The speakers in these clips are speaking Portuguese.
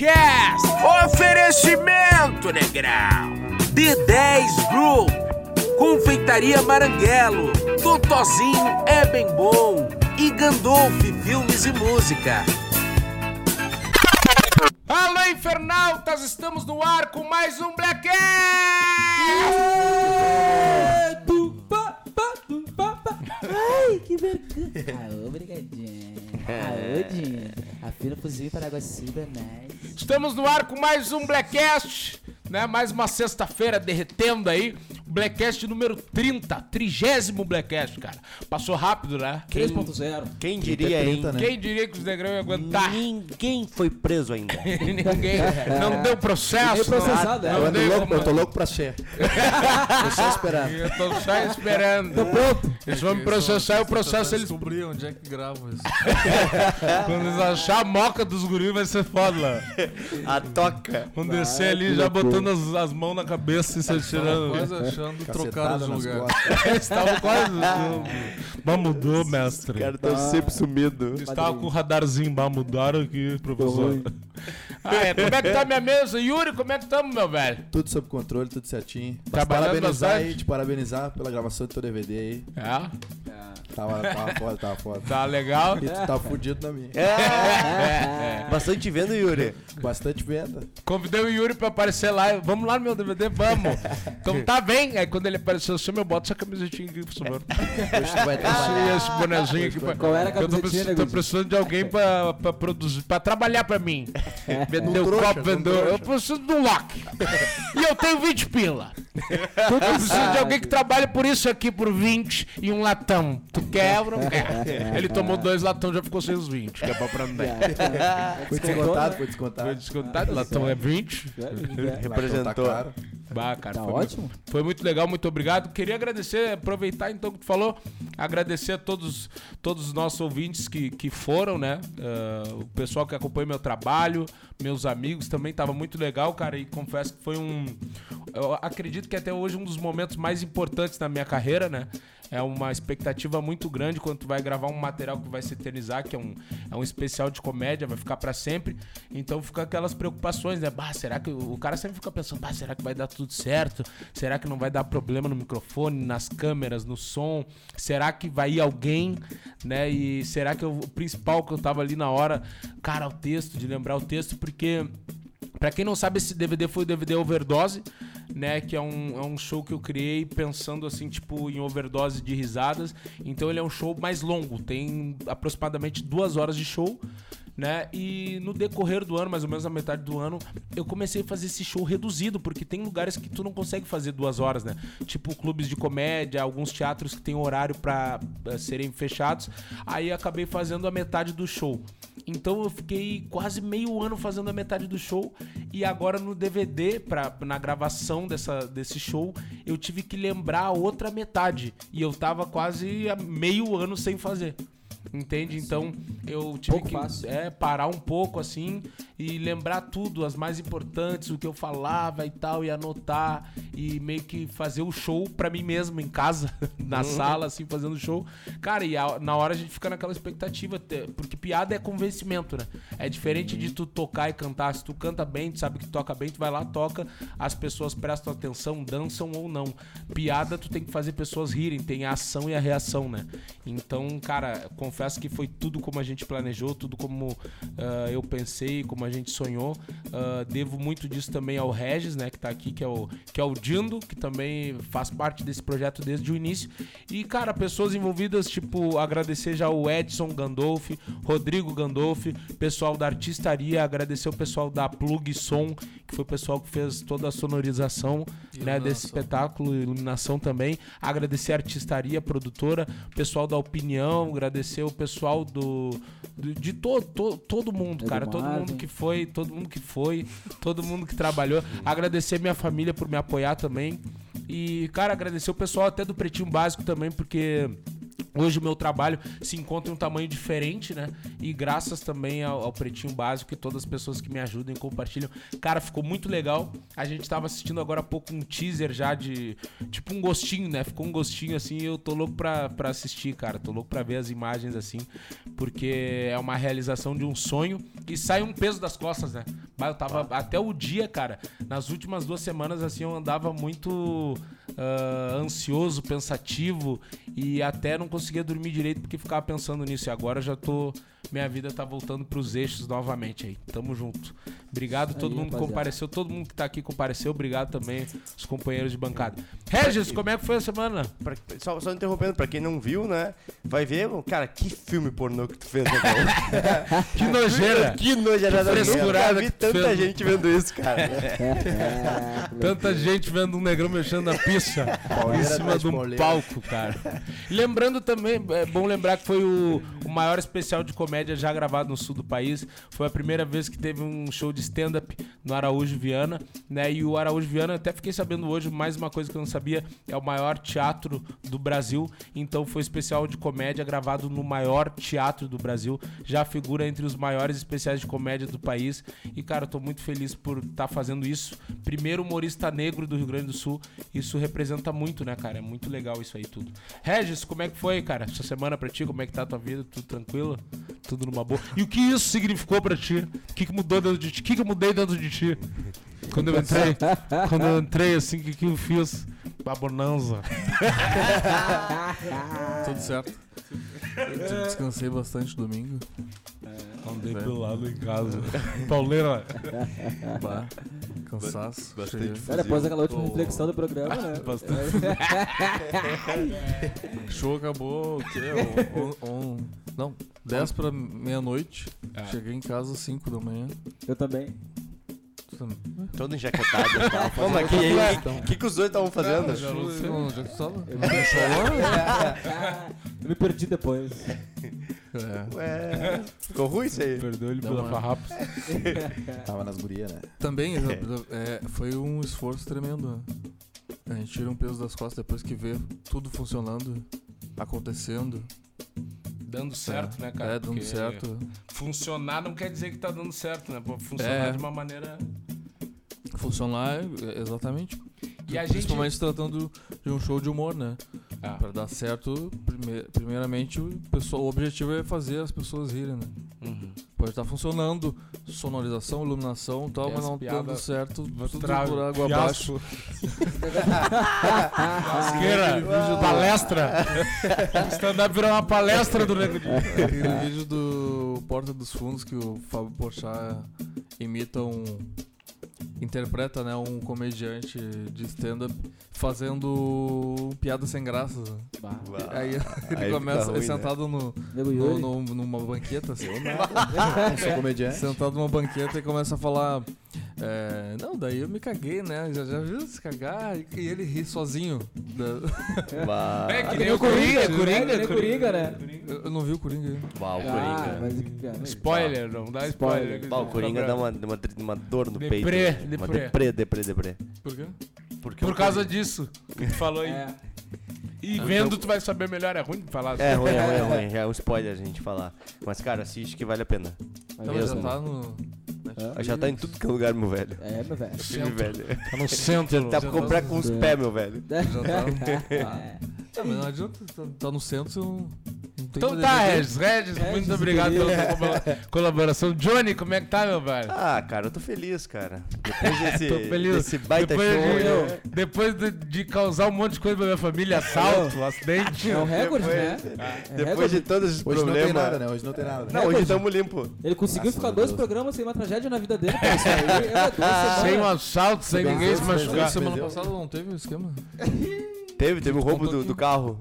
Blackcast. Oferecimento, negrão. D10 Group. Confeitaria Maranguelo. Totozinho é bem bom. E Gandolf Filmes e Música. Alô, infernautas! Estamos no ar com mais um! Ai, que vergonha. Aô, obrigadinho. Aô, Dinho. Afina fuzil para Guaciba, nice. Estamos no ar com mais um Blackcast, né? Mais uma sexta-feira derretendo aí. Blackcast número 30, trigésimo Blackcast, cara. Passou rápido, né? 3.0. Quem diria, hein? né? Quem diria que os negrão iam aguentar? Ninguém foi preso ainda. Ninguém. Não deu processo. Ninguém processado, não, é. não Eu, deu louco, como- eu tô louco pra ser. Tô só esperando. Eu tô só esperando. Tô pronto. Eles vão me processar e o processo eles. descobrir onde é que grava isso. Quando eles achar a moca dos guris vai ser foda lá. A toca. Vão descer ali já botando as, as mãos na cabeça e se atirando. Quase achando trocar Cacetada os lugares. Estava quase. Mas mudou, mestre. O cara tá sempre sumido. Estava com o radarzinho, bah, mudaram aqui, professor. Ah, é, como é que tá minha mesa? Yuri, como é que estamos, meu velho? Tudo sob controle, tudo certinho. Mas parabenizar bastante. aí, te parabenizar pela gravação do teu DVD aí. É, Tava, tava foda, tava foda. tá legal. E tu tá fudido na minha. É. Bastante vendo, Yuri. Bastante venda. Convidei o Yuri pra aparecer lá. Vamos lá no meu DVD, vamos. Então tá bem. Aí quando ele apareceu assim, eu boto essa camisetinha aqui, por favor. Vai Esse, trabalhar. esse bonezinho aqui. Pra... Qual era a Eu tô, camisetinha, precis- né, tô precisando de alguém pra, pra produzir, pra trabalhar pra mim. Vender o copo, trouxa. Eu preciso de um lock. E eu tenho 20 pila. Eu preciso de alguém que trabalhe por isso aqui por 20 e um latão. Tu quer ou não quer? Ele tomou dois latão, já ficou sem os 20, que é pra aprender. Foi descontado, foi Foi descontado. descontado, latão é 20. Representou. Bah, cara, Tá foi ótimo. Muito, foi muito legal, muito obrigado. Queria agradecer, aproveitar então que tu falou, agradecer a todos, todos os nossos ouvintes que, que foram, né? Ah, o pessoal que acompanha meu trabalho, meus amigos também, tava muito legal, cara. E confesso que foi um. Eu acredito que até hoje um dos momentos mais importantes da minha carreira, né? É uma expectativa muito grande quando tu vai gravar um material que vai se eternizar, que é um, é um especial de comédia, vai ficar pra sempre. Então fica aquelas preocupações, né? Bah, será que o cara sempre fica pensando, bah, será que vai dar tudo certo? Será que não vai dar problema no microfone, nas câmeras, no som? Será que vai ir alguém, né? E será que eu- o principal que eu tava ali na hora, cara, o texto, de lembrar o texto, porque Pra quem não sabe, esse DVD foi o DVD Overdose, né? Que é um, é um show que eu criei pensando assim, tipo, em overdose de risadas. Então ele é um show mais longo, tem aproximadamente duas horas de show. Né? E no decorrer do ano, mais ou menos na metade do ano, eu comecei a fazer esse show reduzido, porque tem lugares que tu não consegue fazer duas horas, né? Tipo clubes de comédia, alguns teatros que tem horário pra eh, serem fechados. Aí acabei fazendo a metade do show. Então eu fiquei quase meio ano fazendo a metade do show e agora no DVD, pra, na gravação dessa, desse show, eu tive que lembrar a outra metade. E eu tava quase meio ano sem fazer. Entende? Então eu tive Pouco que fácil. é, parar um pouco assim e lembrar tudo, as mais importantes, o que eu falava e tal, e anotar e meio que fazer o show pra mim mesmo em casa, na sala, assim, fazendo show. Cara, e a- na hora a gente fica naquela expectativa, porque piada é convencimento, né? É diferente de tu tocar e cantar. Se tu canta bem, tu sabe que toca bem, tu vai lá, toca, as pessoas prestam atenção, dançam ou não. Piada, tu tem que fazer pessoas rirem, tem a ação e a reação, né? Então, cara, confesso que foi tudo como a gente planejou, tudo como ah, eu pensei, como a gente sonhou. Ah, devo muito disso também ao Regis, né, que tá aqui, que é o que é o Dindo, que também faz parte desse projeto desde o início. E, cara, pessoas envolvidas, tipo, agradecer já o Edson Gandolfi, Rodrigo Gandolfi, pessoal da Artistaria, agradecer o pessoal da Plug Som, que foi o pessoal que fez toda a sonorização, né, desse espetáculo, iluminação também. Agradecer a Artistaria, produtora, o pessoal da Opinião, agradecer o pessoal do, do- de todo to, todo mundo, cara, todo mundo que foi, todo mundo que foi, todo mundo que trabalhou. Agradecer minha família por me apoiar também. E, cara, agradecer o pessoal até do Pretinho Básico também, porque Hoje o meu trabalho se encontra em um tamanho diferente, né? E graças também ao, ao Pretinho Básico e todas as pessoas que me ajudam e compartilham. Cara, ficou muito legal. A gente tava assistindo agora há pouco um teaser já de. Tipo um gostinho, né? Ficou um gostinho assim e eu tô louco pra, pra assistir, cara. Tô louco pra ver as imagens assim. Porque é uma realização de um sonho e sai um peso das costas, né? Mas eu tava até o dia, cara. Nas últimas duas semanas, assim, eu andava muito ah, ansioso, pensativo e até não conseguia dormir direito porque ficava pensando nisso. E agora já tô. Minha vida tá voltando pros eixos novamente aí. Tamo junto. Obrigado a todo Aí, mundo que rapaziada. compareceu, todo mundo que tá aqui compareceu. Obrigado também, os companheiros de bancada. Regis, como é que foi a semana? Pra- só, só interrompendo, pra quem não viu, né? Vai ver, cara, que filme pornô que tu fez, né, cara? Que nojeira! que nojeirada. Que Eu frescurada nunca vi que tanta fez. gente vendo isso, cara. É, Tanta gente vendo um negrão mexendo na pista em cima de um palco, cara. E Lembrando também, é bom lembrar que foi o, o maior especial de comédia já gravado no sul do país. Foi a primeira vez que teve um show de stand-up no Araújo Viana, né? E o Araújo Viana, até fiquei sabendo hoje, mais uma coisa que eu não sabia, é o maior teatro do Brasil. Então foi especial de comédia gravado no maior teatro do Brasil. Já figura entre os maiores especiais de comédia do país. E, cara, eu tô muito feliz por estar fazendo isso. Primeiro humorista negro do Rio Grande do Sul. Isso representa muito, né, cara? É muito legal isso aí tudo. Regis, como é que foi, cara? Essa semana pra ti, como é que tá a tua vida? Tudo tranquilo? Tudo numa boa? E o que isso significou pra ti? O que, que mudou dentro de ti? O que, que eu mudei dentro de ti? Quando eu entrei, quando eu entrei assim, o que, que eu fiz? Uma bonanza. Tudo certo. Eu descansei bastante domingo. Andei pelado em casa. Pauleira. Bah, cansaço. Bastante depois daquela última reflexão do programa, né? Bastante. O show acabou, o quê? On- on- não, 10 pra meia-noite. Ah. Cheguei em casa às 5 da manhã. Eu também. Todo enjaquetado. Ô, mas que, que, que, que os dois estavam fazendo? Já não sei é? Eu me, eu me perdi depois. É. Ué, ficou ruim isso aí? Perdeu ele pela farrapa. Tava nas gurias, né? Também é, foi um esforço tremendo. A gente tira um peso das costas depois que vê tudo funcionando, acontecendo. Dando certo, é, né, cara? É, dando Porque certo. Funcionar não quer dizer que tá dando certo, né? Funcionar É. de uma maneira. Funcionar, é, exatamente. E a. Principalmente se tratando de um show de humor, né? Ah, Pra dar certo, prime- primeiramente, o, pessoal, o objetivo é fazer as pessoas rirem, né? uhum. Pode estar funcionando, sonorização, iluminação e tal, E mas as não piadas- dando certo, tudo por água abaixo. Lasqueira, palestra. Stand-up virou uma palestra do Nego. Aquele vídeo do Porta dos Fundos que o Fábio Porchat imita um... Interpreta, né, um comediante de stand-up fazendo piada sem graça. né? Bah, Aí ele Aí começa ruim, né? sentado no, Nego no- Yuri. no- numa banqueta, assim, Eu sou comediante. sentado numa banqueta e começa a falar. É, não, daí eu me caguei, né? Já, já viu se cagar? E, e ele ri sozinho. Da- É que Ah, nem o que nem Coringa, o Coringa, que nem o Coringa, né? Eu, eu não vi o Coringa aí. bah, o Ah, Coringa. mas... cara, Spoiler, não dá Spoiler. spoiler. Bah, o Coringa dá uma, uma, uma dor no Deprê, peito. Uma deprê. deprê, deprê, deprê. Por quê? Porque Por o causa disso que tu falou aí. É. E vendo, tu vai saber melhor. É ruim de falar. É ruim, é ruim, é ruim. Já é um spoiler a gente falar. Mas, cara, assiste que vale a pena. Mas Então, já mesmo. tá no. Hã? Já tá em tudo que é lugar, meu velho. É, meu velho. Filme velho. Tá no centro. Tá pra comprar com os pés, meu velho. Já tá. É. Ah, mas não adianta, tá, tá no centro, você não, não Então tá. Regis. Regis, Regis, muito obrigado pela colaboração. Johnny, como é que tá, meu velho? Ah, cara, eu tô feliz, cara. Depois desse, Tô feliz. desse baita depois show. de, né? depois de, de causar um monte de coisa pra minha família, assalto, acidente. É um recorde, Depois- né? É Depois recorde. de todos esses Hoje não problemas. tem nada, né? Hoje não tem nada. Não, hoje tamo limpo. Ele conseguiu Graças ficar dois Deus. programas sem uma tragédia na vida dele. Isso aí é. Sem um assalto, sem ninguém se machucar. Semana passada não teve o esquema? Teve, teve o roubo do, do carro.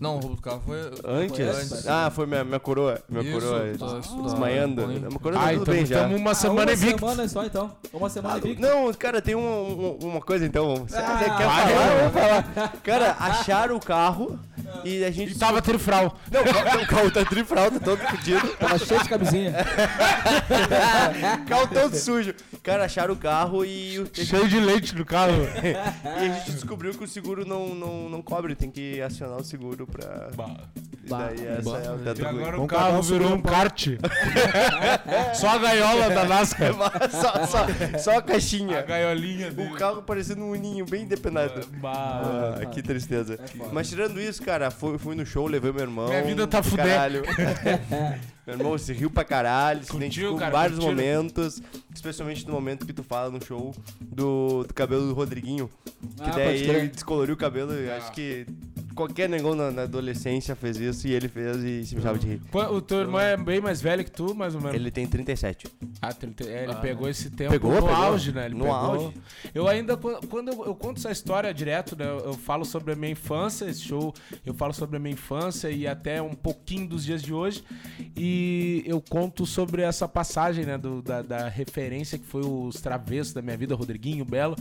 Não, o roubo do carro foi. Antes? antes. Ah, foi minha, minha coroa. Minha Isso, coroa tá, tá, desmaiando. bem. Minha coroa tá Ah, tudo então bem já. estamos uma Ah, semana uma invicto. semana só, então. Uma semana Ah, invicto. não, cara, tem uma, uma, uma coisa então. Você Ah, quer vai, falar? vai. Vamos falar. Cara, acharam o carro e a gente. E tava trifral. Não, o carro- o carro tá todo fodido. Tava cheio de camisinha. Carro todo sujo. Cara, acharam o carro e, o- Cheio de leite no carro. e a gente descobriu que o seguro não, não, não cobre. Tem que acionar o seguro pra. E daí essa é o teto E agora o carro virou um kart. Só a gaiola da NASCAR. só, só, só a A caixinha. gaiolinha dele. O carro parecendo um uninho bem depenado. Bah, Ah, que tristeza. É. Mas tirando isso, cara, fui, fui no show, levei meu irmão. Minha vida tá do fudendo. meu irmão se riu pra caralho, se identificou com vários momentos. Especialmente no momento que tu fala no show do, do cabelo do Rodriguinho. Que Ah, daí ele descoloriu o cabelo. e Acho que qualquer negão na, na adolescência fez isso e ele fez e se mijava de rir. Pô, O teu irmão é bem mais velho que tu, mais ou menos. Ele tem 37. Ah, 30, é, ele Ah, pegou esse tempo Pegou, no pegou. auge, né? Ele No pegou. auge. Eu ainda, quan- quando eu, eu conto essa história direto, né? Eu, eu falo sobre a minha infância, esse show, eu falo sobre a minha infância e até um pouquinho dos dias de hoje. E eu conto sobre essa passagem, né? do- da, da referência que foi os travessos da minha vida, Rodriguinho, Belo.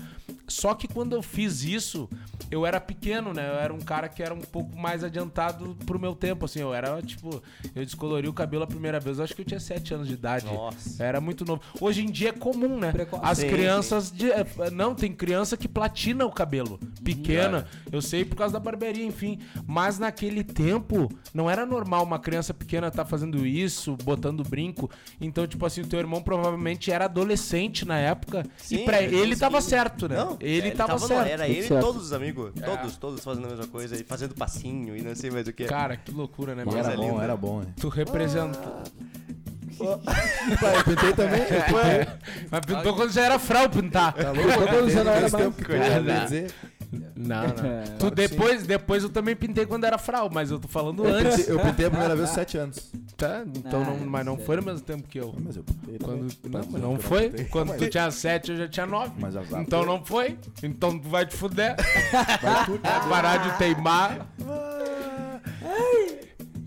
Só que quando eu fiz isso, eu era pequeno, né? Eu era um cara que era um pouco mais adiantado pro meu tempo, assim. Eu era, tipo, eu descolori o cabelo a primeira vez, eu acho que eu tinha 7 anos de idade. Nossa. Era muito novo. Hoje em dia é comum, né? Precoce. As Sim, crianças. de- é, não, tem criança que platina o cabelo. Pequena. Eu sei por causa da barbearia, enfim. Mas naquele tempo, não era normal uma criança pequena estar fazendo isso, botando brinco. Então, tipo assim, o teu irmão provavelmente era adolescente na época. e Sim, pra ele ele tava certo, né? Não, ele, tava, no- certo. Era ele e todos os amigos. É. Todos, todos fazendo a mesma coisa e fazendo passinho e não sei mais o que. Cara, que loucura, né? Coisa era bom, linda. era bom, hein? Tu representa. Pai, eu pintei também. Mas pintou quando já era frau pintar. Tá louco? Quando já não era mais. Não, não. É, Tu depois, depois eu também pintei quando era frau, mas eu tô falando Eu antes. pintei, eu pintei a primeira vez aos 7 anos. Tá, então Ah, não, mas não foi no mesmo tempo que eu. Mas eu pintei Quando, não, mas não foi. Quando tu tinha sete, eu já tinha nove. Mas azar. Então não foi. Então tu vai te fuder. Vai tudo. Vai parar de teimar.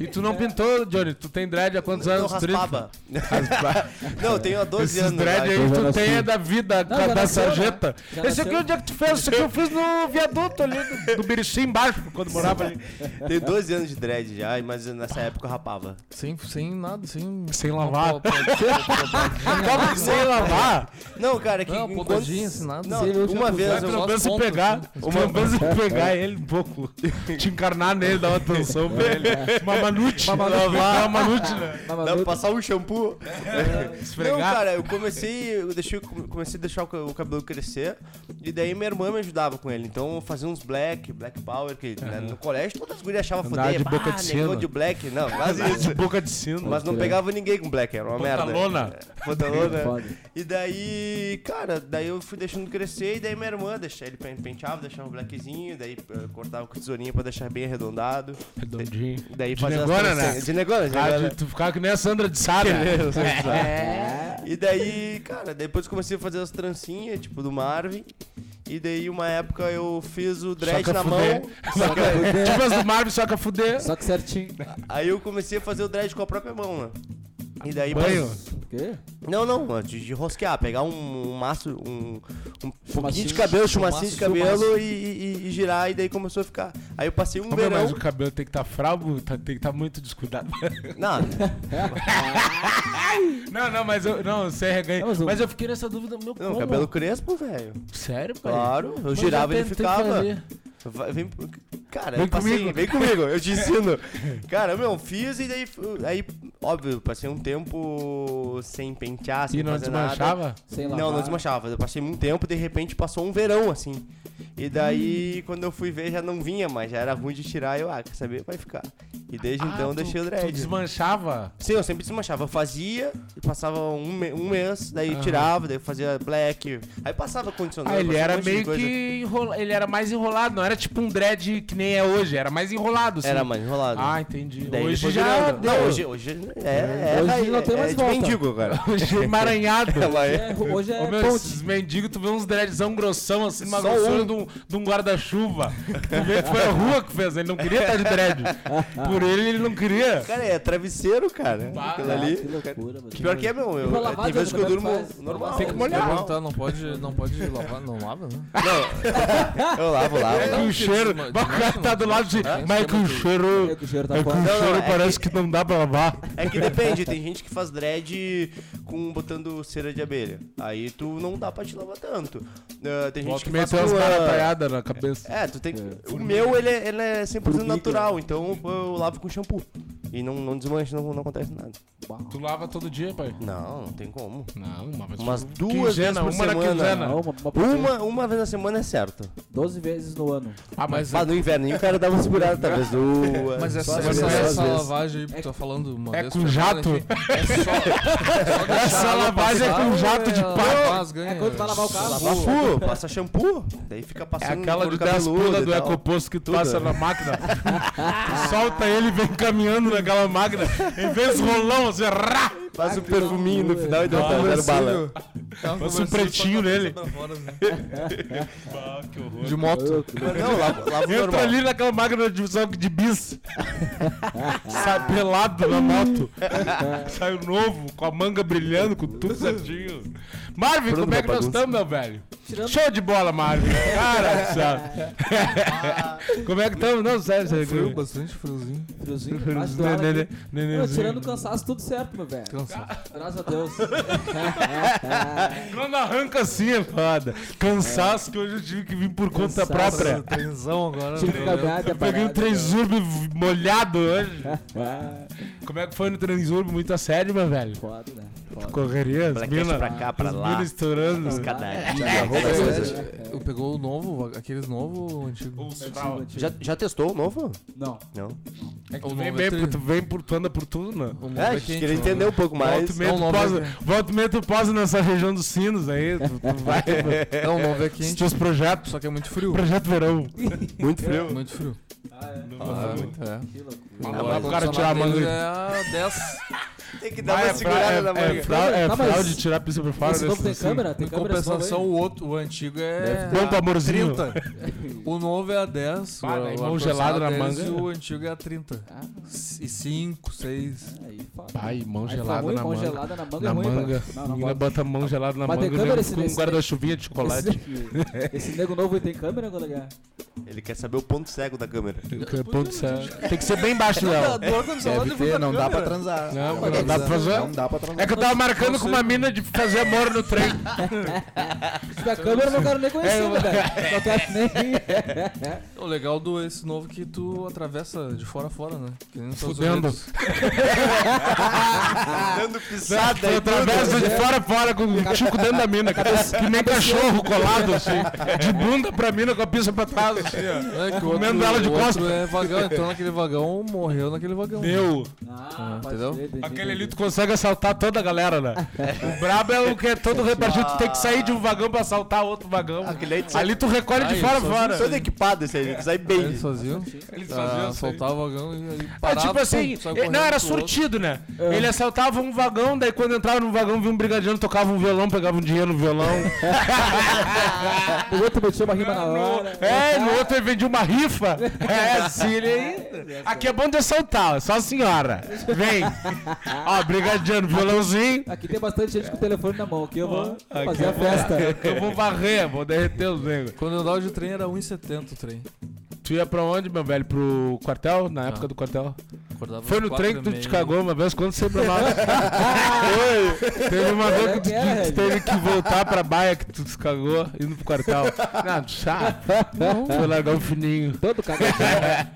E tu não pintou, Johnny? Tu tem dread há quantos Não anos? raspava. 30? Não, eu tenho há 12 Esses anos. dread eu aí tu tem é da vida, Não, da nasceu, né? sarjeta. Já Esse aqui nasceu. onde é que tu fez? Esse aqui eu fiz no viaduto ali, do, do embaixo, quando morava ali. Tenho 12 anos de dread já, mas nessa época eu rapava. Sem, sem nada, sem. Sem lavar. Como que sem lavar? Não, cara, é que Não, podadinha, assim, nada. Não, Sem o uma shampoo. vez eu... pelo menos pegar, assim. uma vez se pegar ele um pouco, te encarnar nele, dar uma atenção pra ele. Uma manute. Uma manute, uma manute né? Dá pra passar um shampoo. Não, Esfregar. cara, eu comecei, eu deixei, comecei a deixar o ca- o cabelo crescer e daí minha irmã me ajudava com ele. Então eu fazia uns black, black power, que né, no colégio todas as gurias achavam foder. de boca "Ah, de negão sino." de black. Não, quase de isso. boca de sino. Mas não pegava ninguém com black, era uma merda. Pantalona. É, Pantalona. Foda. E daí, cara, daí eu fui deixando crescer e daí minha irmã deixava ele pen- penteava, deixava o blackzinho, daí eh, cortava com tesourinha pra deixar bem arredondado. Redondinho. Daí De fazia negona, né? De negona, de Ah, negona. de, tu ficava que nem a Sandra de Sá, né? É. E daí, cara, depois comecei a fazer as trancinhas, tipo, do Marvin. E daí, uma época, eu fiz o dread na fuder. mão. Só que, tipo as do Marvel, só que a fuder. Só que certinho. Aí eu comecei a fazer o dread com a própria mão, né? E daí... Banho. O quê? Não, não, de, de rosquear, pegar um, um maço, um, um pouquinho de cabelo, chumacinho de cabelo e, e- e girar, e daí começou a ficar. Aí eu passei um Como verão. mas o cabelo tem que estar fravo, tá- tem que estar muito descuidado. Não, Não, não, mas eu não, sem reganho. Não, mas mas, eu- eu fiquei nessa dúvida, meu, não como? cabelo crespo, velho. Sério, pai? Claro, eu Mas girava e ele tentei ficava. fazer. Vai- vem, cara, Vem eu passei, comigo. vem comigo, eu te ensino. Cara, meu, fiz e daí, aí, óbvio, passei um tempo sem pentear, sem E não fazer nada. desmanchava? Sem lavar. Não, não desmanchava. Eu passei muito tempo, de repente passou um verão, assim. E daí, quando eu fui ver, já não vinha mais, já era ruim de tirar. Eu, ah, quer saber? Vai ficar. E desde então eu Ah, tu- deixei o Tu dread. desmanchava? Sim, eu sempre desmanchava. Eu fazia, passava um, um mês, daí Aham. tirava, daí fazia black. Aí passava condicionador. Ah, ele um era de meio que enrola... ele era mais enrolado, não era tipo um dread que nem é hoje, era mais enrolado, assim. Era mais enrolado. Ah, entendi. Daí hoje já deu. Não, hoje, hoje é, é, Hoje não tem é, mais é de volta. mendigo, cara. Hoje é emaranhado. Ela é- É, hoje é Ô, meu, esses mendigos, tu vê uns dreadzão grossão, assim, numa Só grossura um. de um, de um guarda-chuva. Foi a rua que fez, ele não queria estar de dread. Por ele, ele não queria. Cara, é travesseiro, cara. Bah, Aquilo Ah, ali. que loucura, mano. Pior que é, meu. Eu, lavar, tem vezes que eu durmo é faz? normal. Tem que molhar. Perguntar, não pode, não pode lavar, não lava, né? Eu lavo, lavo. É que o cheiro. o cara tá do lado de. Mas é que o cheiro. É que o cheiro tá É que o forte. Não, não, cheiro é parece que não dá pra lavar. É que depende, tem gente que faz dread com botando cera de abelha. Aí tu não dá pra te lavar tanto. Ah, tem gente Volta que faz com, ah, na cabeça. É, tu tem que. O meu, ele é, ele é 100% natural, então eu lavo com shampoo. E não, não desmancha, não, não acontece nada. Tu lava todo dia, pai? Não, não tem como. Não, uma vez Umas duas quinzena, vezes por uma na semana. quinzena. Não, uma, uma, por Uma, uma vez na semana é certo. 12 vezes no ano. Ah, mas Mas no inverno o cara dá uma segurada, talvez duas. Mas essa, Só às vezes, essa às vezes. lavagem aí que tu tá falando uma É vez com por semana, jato? enfim, É só, só deixar Essa lavagem é passar com jato de é pá. ganhas? É quando tu vai lavar o carro. Lava passa shampoo. Daí fica É passando aquela de couro 10 cabeludo pula e do tal. ecoposto que tu passa na máquina. tu solta ele e vem caminhando naquela máquina. Em vez de rolão, você rá, Faz o perfuminho no final e dá Tá um zero bala. Passa um pretinho nele. De moto. Não, lava, lava o Entra normal. ali naquela máquina de só de bis. Sai pelado na moto. Sai o novo, com a manga brilhando, com tudo certinho. Marvin, Pronto, como é que nós estamos, meu velho? Tirando- Show de bola, Marvin. Cara, sabe? como é que estamos? Não, sério, sério. Frio, bastante friozinho. Friozinho, do Né, né, né, né, né, né. tirando o cansaço, tudo certo, meu velho. Cansa. Graças a Deus. Quando arranca assim é foda. Cansaço que hoje eu tive que vir por conta Cansaço. própria. Trenzão agora. Tive que né? Eu peguei um transurb molhado hoje. Como é que foi no transurb? Muito a sério, meu velho. Foda, né? Foda. Correria, as minas. pra cá, pra lá. estourando. Escadadinha. É, Eu pegou o novo, aqueles novo ou antigo? Já, já testou o novo? Não. Não. É que O tu vem, bem, é tu vem por, tu anda por tudo, né? É, queria o entender um pouco mais. volta e meia tu posa nessa região dos sinos aí, tu, vai Não, o novo é os quente, teus projetos, só que é muito frio. projeto verão. Muito frio. Muito frio. Ah, é. Ah, é. Que loucura. Manda Agora pro o cara tirar a manga. É a 10. Tem que dar Ah, uma é, segurada é, na é, manga. fra- é Tá, mas fraude tirar a pista por fora. Esse novo tem assim. câmera? Tem Em câmera compensação, o outro, o antigo é. Bom pro amorzinho. 30. O novo é a 10. Bah, o, daí o mão gelada na é 10 manga. E o antigo é a 30. Ah, E 5, 6. aí, foda. Ai, mão gelada na mão manga. gelada na manga Na é manga. pai. Menina bota mão gelada na Mas manga esse- com um guarda-chuvinha de chocolate. Esse, nego novo tem câmera, colega? Ele quer saber o ponto cego da câmera. Ponto certo. Tem que ser bem baixo, Léo. Deve ter, não dá pra transar. Não, mas não dá pra fazer. Não dá pra transar. É que eu tava marcando com uma mina de fazer amor no trem. Se tiver câmera, eu não quero nem conhecer, É, meu velho. Não quero nem. O legal do esse novo é que tu atravessa de fora a fora, né? Que nem Fudendo. Dando pisada Tu atravessa de fora a fora com o tico dentro da mina. Que nem cachorro colado, assim. De bunda pra mina com a pista pra trás, assim, ó. É o Comendo ela de o costas. é vagão, entrou naquele vagão, morreu naquele vagão. Meu. Ah, pode entendeu? entendi, Aquele ali tu consegue assaltar toda a galera, né? O brabo é o que é todo repartido. Tu tem que sair de um vagão pra assaltar outro vagão. Aquele aí Ali tu recolhe de Ah, fora fora. todo equipado esse aí, ele sai bem. Eles faziam. Eles Ah, faziam isso aí. soltava o vagão e aí É parava, tipo assim, ele- não, era sortido, né? É. Ele assaltava um vagão, daí quando entrava no vagão, via um brigadiano, tocava um violão, pegava um dinheiro no violão. O outro metia uma rima na hora. É, no outro ele vendia uma rifa. É, assim, ele aí. Aqui é bom de assaltar, ó, só a senhora. Vem. Ó, brigadiano, violãozinho. Aqui tem bastante gente com o telefone na mão. Aqui eu vou Aqui fazer eu a vou- festa. Eu vou varrer, vou derreter os negros. Quando eu andava de trem era 1,70 o trem. Tu ia pra onde, meu velho? Pro quartel? Na época do quartel? Acordava Foi no trem que tu te cagou uma vez quando você pra nós. Foi. Teve uma vez que tu, que era, tu teve que voltar pra baia que tu se cagou indo pro quartel. Não, chato. Foi largar o fininho. Todo cagadinho.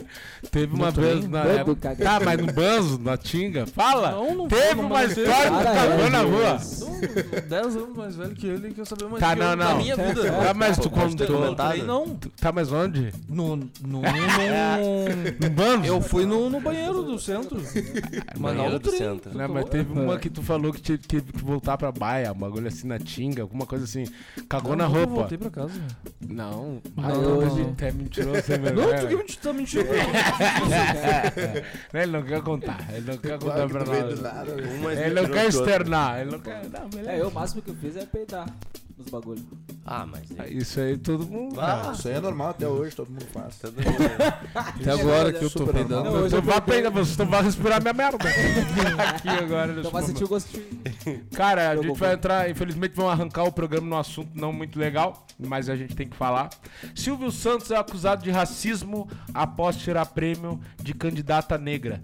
Teve uma No vez trem? na época. Tá, mas no banzo, na tinga. Fala. Não, não Teve não uma história que tu cagou é, na rua. Deus. Não, 10 anos mais velho que ele e quer saber mais Tá, que eu não, da não. minha vida. Tá, mas tu Pode ter contou. não. Tá, mas onde? No, no, no, No banzo? eu fui no, no banheiro do centro. Não no do centro. Né, mas teve uma que tu falou que teve, que voltar pra baia, um bagulho assim na tinga, alguma coisa assim. Cagou na Eu roupa. voltei pra casa. Não, Não, ah, eu- hoje até mentiroso, sem Não, tu que me tá mentindo. Ele não quer contar, ele não quer contar pra nós. nada. Mais Ele não quer externar, ele não quer. Não. É, eu o máximo que eu fiz é peidar nos bagulhos. Ah, mas aí. Isso aí todo mundo. Ah, Isso aí é normal até hoje, todo mundo faz. todo mundo- Até agora que eu tô peidando. normal. Tu vai pegar, você vai respirar minha merda. Aqui agora. Então vai sentir o gostinho. Cara, a gente vai entrar, infelizmente vão arrancar o programa num assunto não muito legal, mas a gente tem que falar. Silvio Santos é acusado de racismo após tirar prêmio de candidata negra.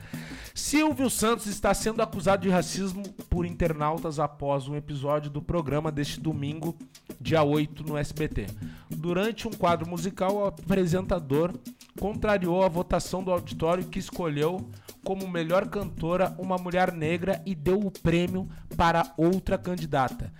Silvio Santos está sendo acusado de racismo por internautas após um episódio do programa deste domingo, dia 8, no SBT. Durante um quadro musical, o apresentador contrariou a votação do auditório que escolheu como melhor cantora uma mulher negra e deu o prêmio para outra candidata.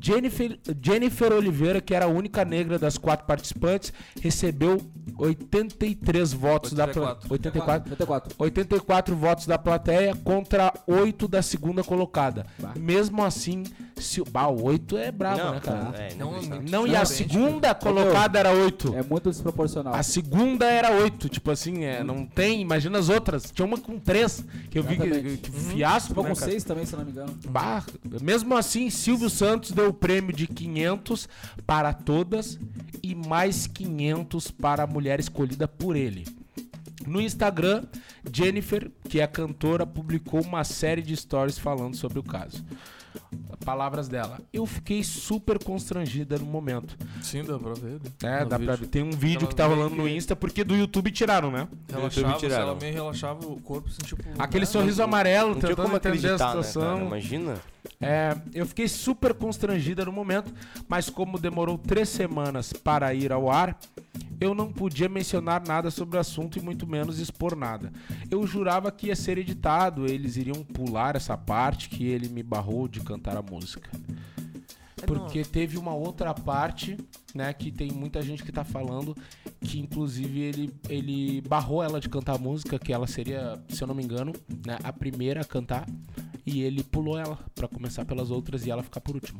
Jennifer, Jennifer Oliveira, que era a única negra das quatro participantes, recebeu 83 votos da pla- 84. 84, 84. 84 votos da plateia contra 8 da segunda colocada. Bah. Mesmo assim, se o bah, o 8 é brabo, Não, né, cara? é, Não, não, não, e a segunda colocada era 8. É muito desproporcional. A segunda era 8, tipo assim, é, não tem, imagina as outras. Tinha uma com 3, que eu vi que, Exatamente. que fiasco, né, com cara? 6 também, se não me engano. Bah, mesmo assim, Silvio Santos deu o prêmio de 500 para todas e mais 500 para a mulher escolhida por ele. No Instagram, Jennifer, que é cantora, publicou uma série de stories falando sobre o caso. Palavras dela. Eu fiquei super constrangida no momento. Sim, dá pra ver. né? É, dá vídeo. pra ver. Tem um vídeo Ela que tá meio rolando no Insta, porque do YouTube tiraram, né? Relaxava, se tiraram. ela meio relaxava o corpo, assim, tipo... Aquele né? sorriso amarelo, Não tentando como entender a né, situação. cara? Imagina. É, eu fiquei super constrangida no momento, mas como demorou três semanas para ir ao ar, eu não podia mencionar nada sobre o assunto e muito menos expor nada. Eu jurava que ia ser editado, eles iriam pular essa parte que ele me barrou de cantar a música. Porque teve uma outra parte, né, que tem muita gente que tá falando que inclusive ele, ele barrou ela de cantar a música, que ela seria, se eu não me engano, né, a primeira a cantar, e ele pulou ela pra começar pelas outras e ela ficar por último.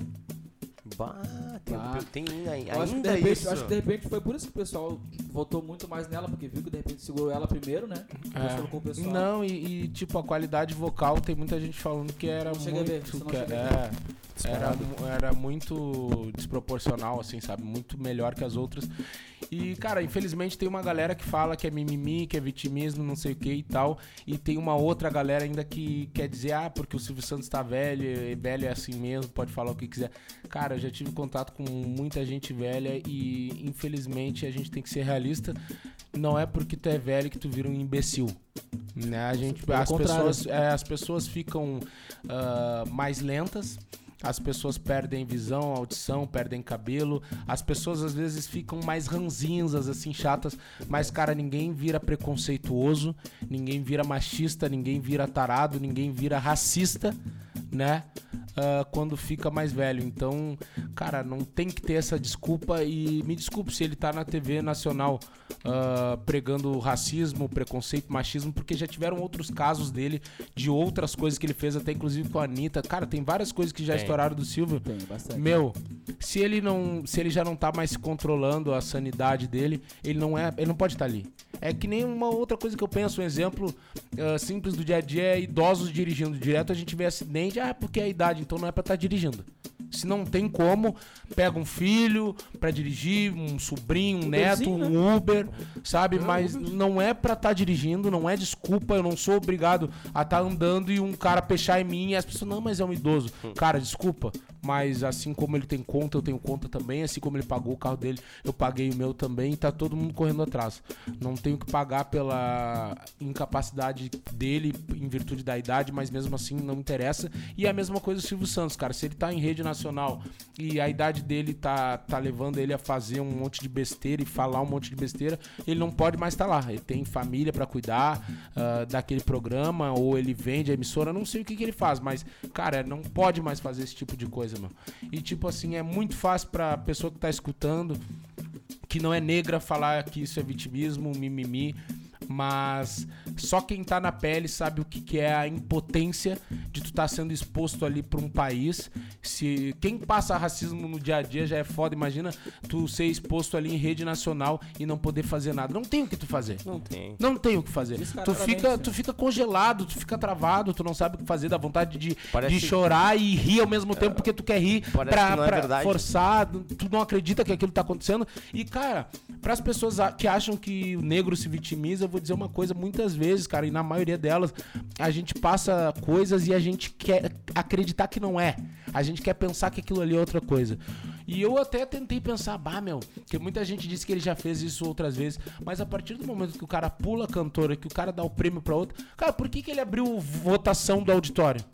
Bah, tem, Bah. tem ainda, Eu acho, que de ainda repente, isso. acho que de repente foi por isso que o pessoal votou muito mais nela, porque viu que de repente segurou ela primeiro, né? É. Não, e, e, tipo, a qualidade vocal, tem muita gente falando que era Não ver, muito. isso não que- é, era, era muito desproporcional, assim, sabe? Muito melhor que as outras. E, cara, infelizmente tem uma galera que fala que é mimimi, que é vitimismo, não sei o que e tal. E tem uma outra galera ainda que quer dizer, ah, porque o Silvio Santos tá velho, e velho é assim mesmo, pode falar o que quiser. Cara, eu já tive contato com muita gente velha e, infelizmente, a gente tem que ser realista. Não é porque tu é velho que tu vira um imbecil. Né? A gente, Pelo as, contrário. pessoas, é, as pessoas ficam ah, mais lentas, as pessoas perdem visão, audição, perdem cabelo, as pessoas às vezes ficam mais ranzinzas, assim, chatas, mas, cara, ninguém vira preconceituoso, ninguém vira machista, ninguém vira tarado, ninguém vira racista, né? Ah, quando fica mais velho. Então, cara, não tem que ter essa desculpa e me desculpe se ele tá na TV nacional ah, pregando racismo, preconceito, machismo, porque já tiveram outros casos dele, de outras coisas que ele fez, até inclusive com a Anitta. Cara, tem várias coisas que já Tem. estouraram do Silvio. Tem bastante. Meu, se ele não, se ele já não tá mais se controlando a sanidade dele, ele não é, ele não pode estar ali. É que nem uma outra coisa que eu penso, um exemplo ah, simples do dia a dia é idosos dirigindo direto, a gente vê acidente, ah, porque é a idade, então não é pra estar dirigindo. Se não tem como, pega um filho pra dirigir, um sobrinho, um neto, Uberzinho, um Uber, sabe? Mas não é pra estar dirigindo, não é desculpa, eu não sou obrigado a estar andando e um cara pechar em mim e as pessoas, não, mas é um idoso. Cara, desculpa, mas assim como ele tem conta, eu tenho conta também, assim como ele pagou o carro dele, eu paguei o meu também e tá todo mundo correndo atrás. Não tenho que pagar pela incapacidade dele em virtude da idade, mas mesmo assim não interessa. E é a mesma coisa Silvio Santos, cara. Se ele tá em rede nacional e a idade dele tá, tá levando ele a fazer um monte de besteira e falar um monte de besteira, ele não pode mais estar lá. Ele tem família pra cuidar ah, daquele programa, ou ele vende a emissora, não sei o que, que ele faz, mas, cara, não pode mais fazer esse tipo de coisa, mano. E, tipo assim, é muito fácil pra pessoa que tá escutando que não é negra falar que isso é vitimismo, mimimi, mas só quem tá na pele sabe o que, que é a impotência de tu estar sendo exposto ali pra um país. Se quem passa racismo no dia a dia já é foda, imagina tu ser exposto ali em rede nacional e não poder fazer nada. Não tem o que tu fazer. Não tem. Não tem o que fazer. Tu fica, né? tu fica congelado, tu fica travado, tu não sabe o que fazer, dá vontade de, Parece- de chorar e rir ao mesmo tempo porque tu quer rir pra, é pra forçar, tu não acredita que aquilo tá acontecendo. E, cara, pras pessoas a- que acham que o negro se vitimiza, eu vou dizer uma coisa, muitas vezes, cara, e na maioria delas, a gente passa coisas e a gente quer, acreditar que não é. A gente quer pensar que aquilo ali é outra coisa. E eu até tentei pensar, bah, meu, que muita gente disse que ele já fez isso outras vezes, mas a partir do momento que o cara pula a cantora, que o cara dá o prêmio pra outra, cara, por que, que ele abriu votação do auditório?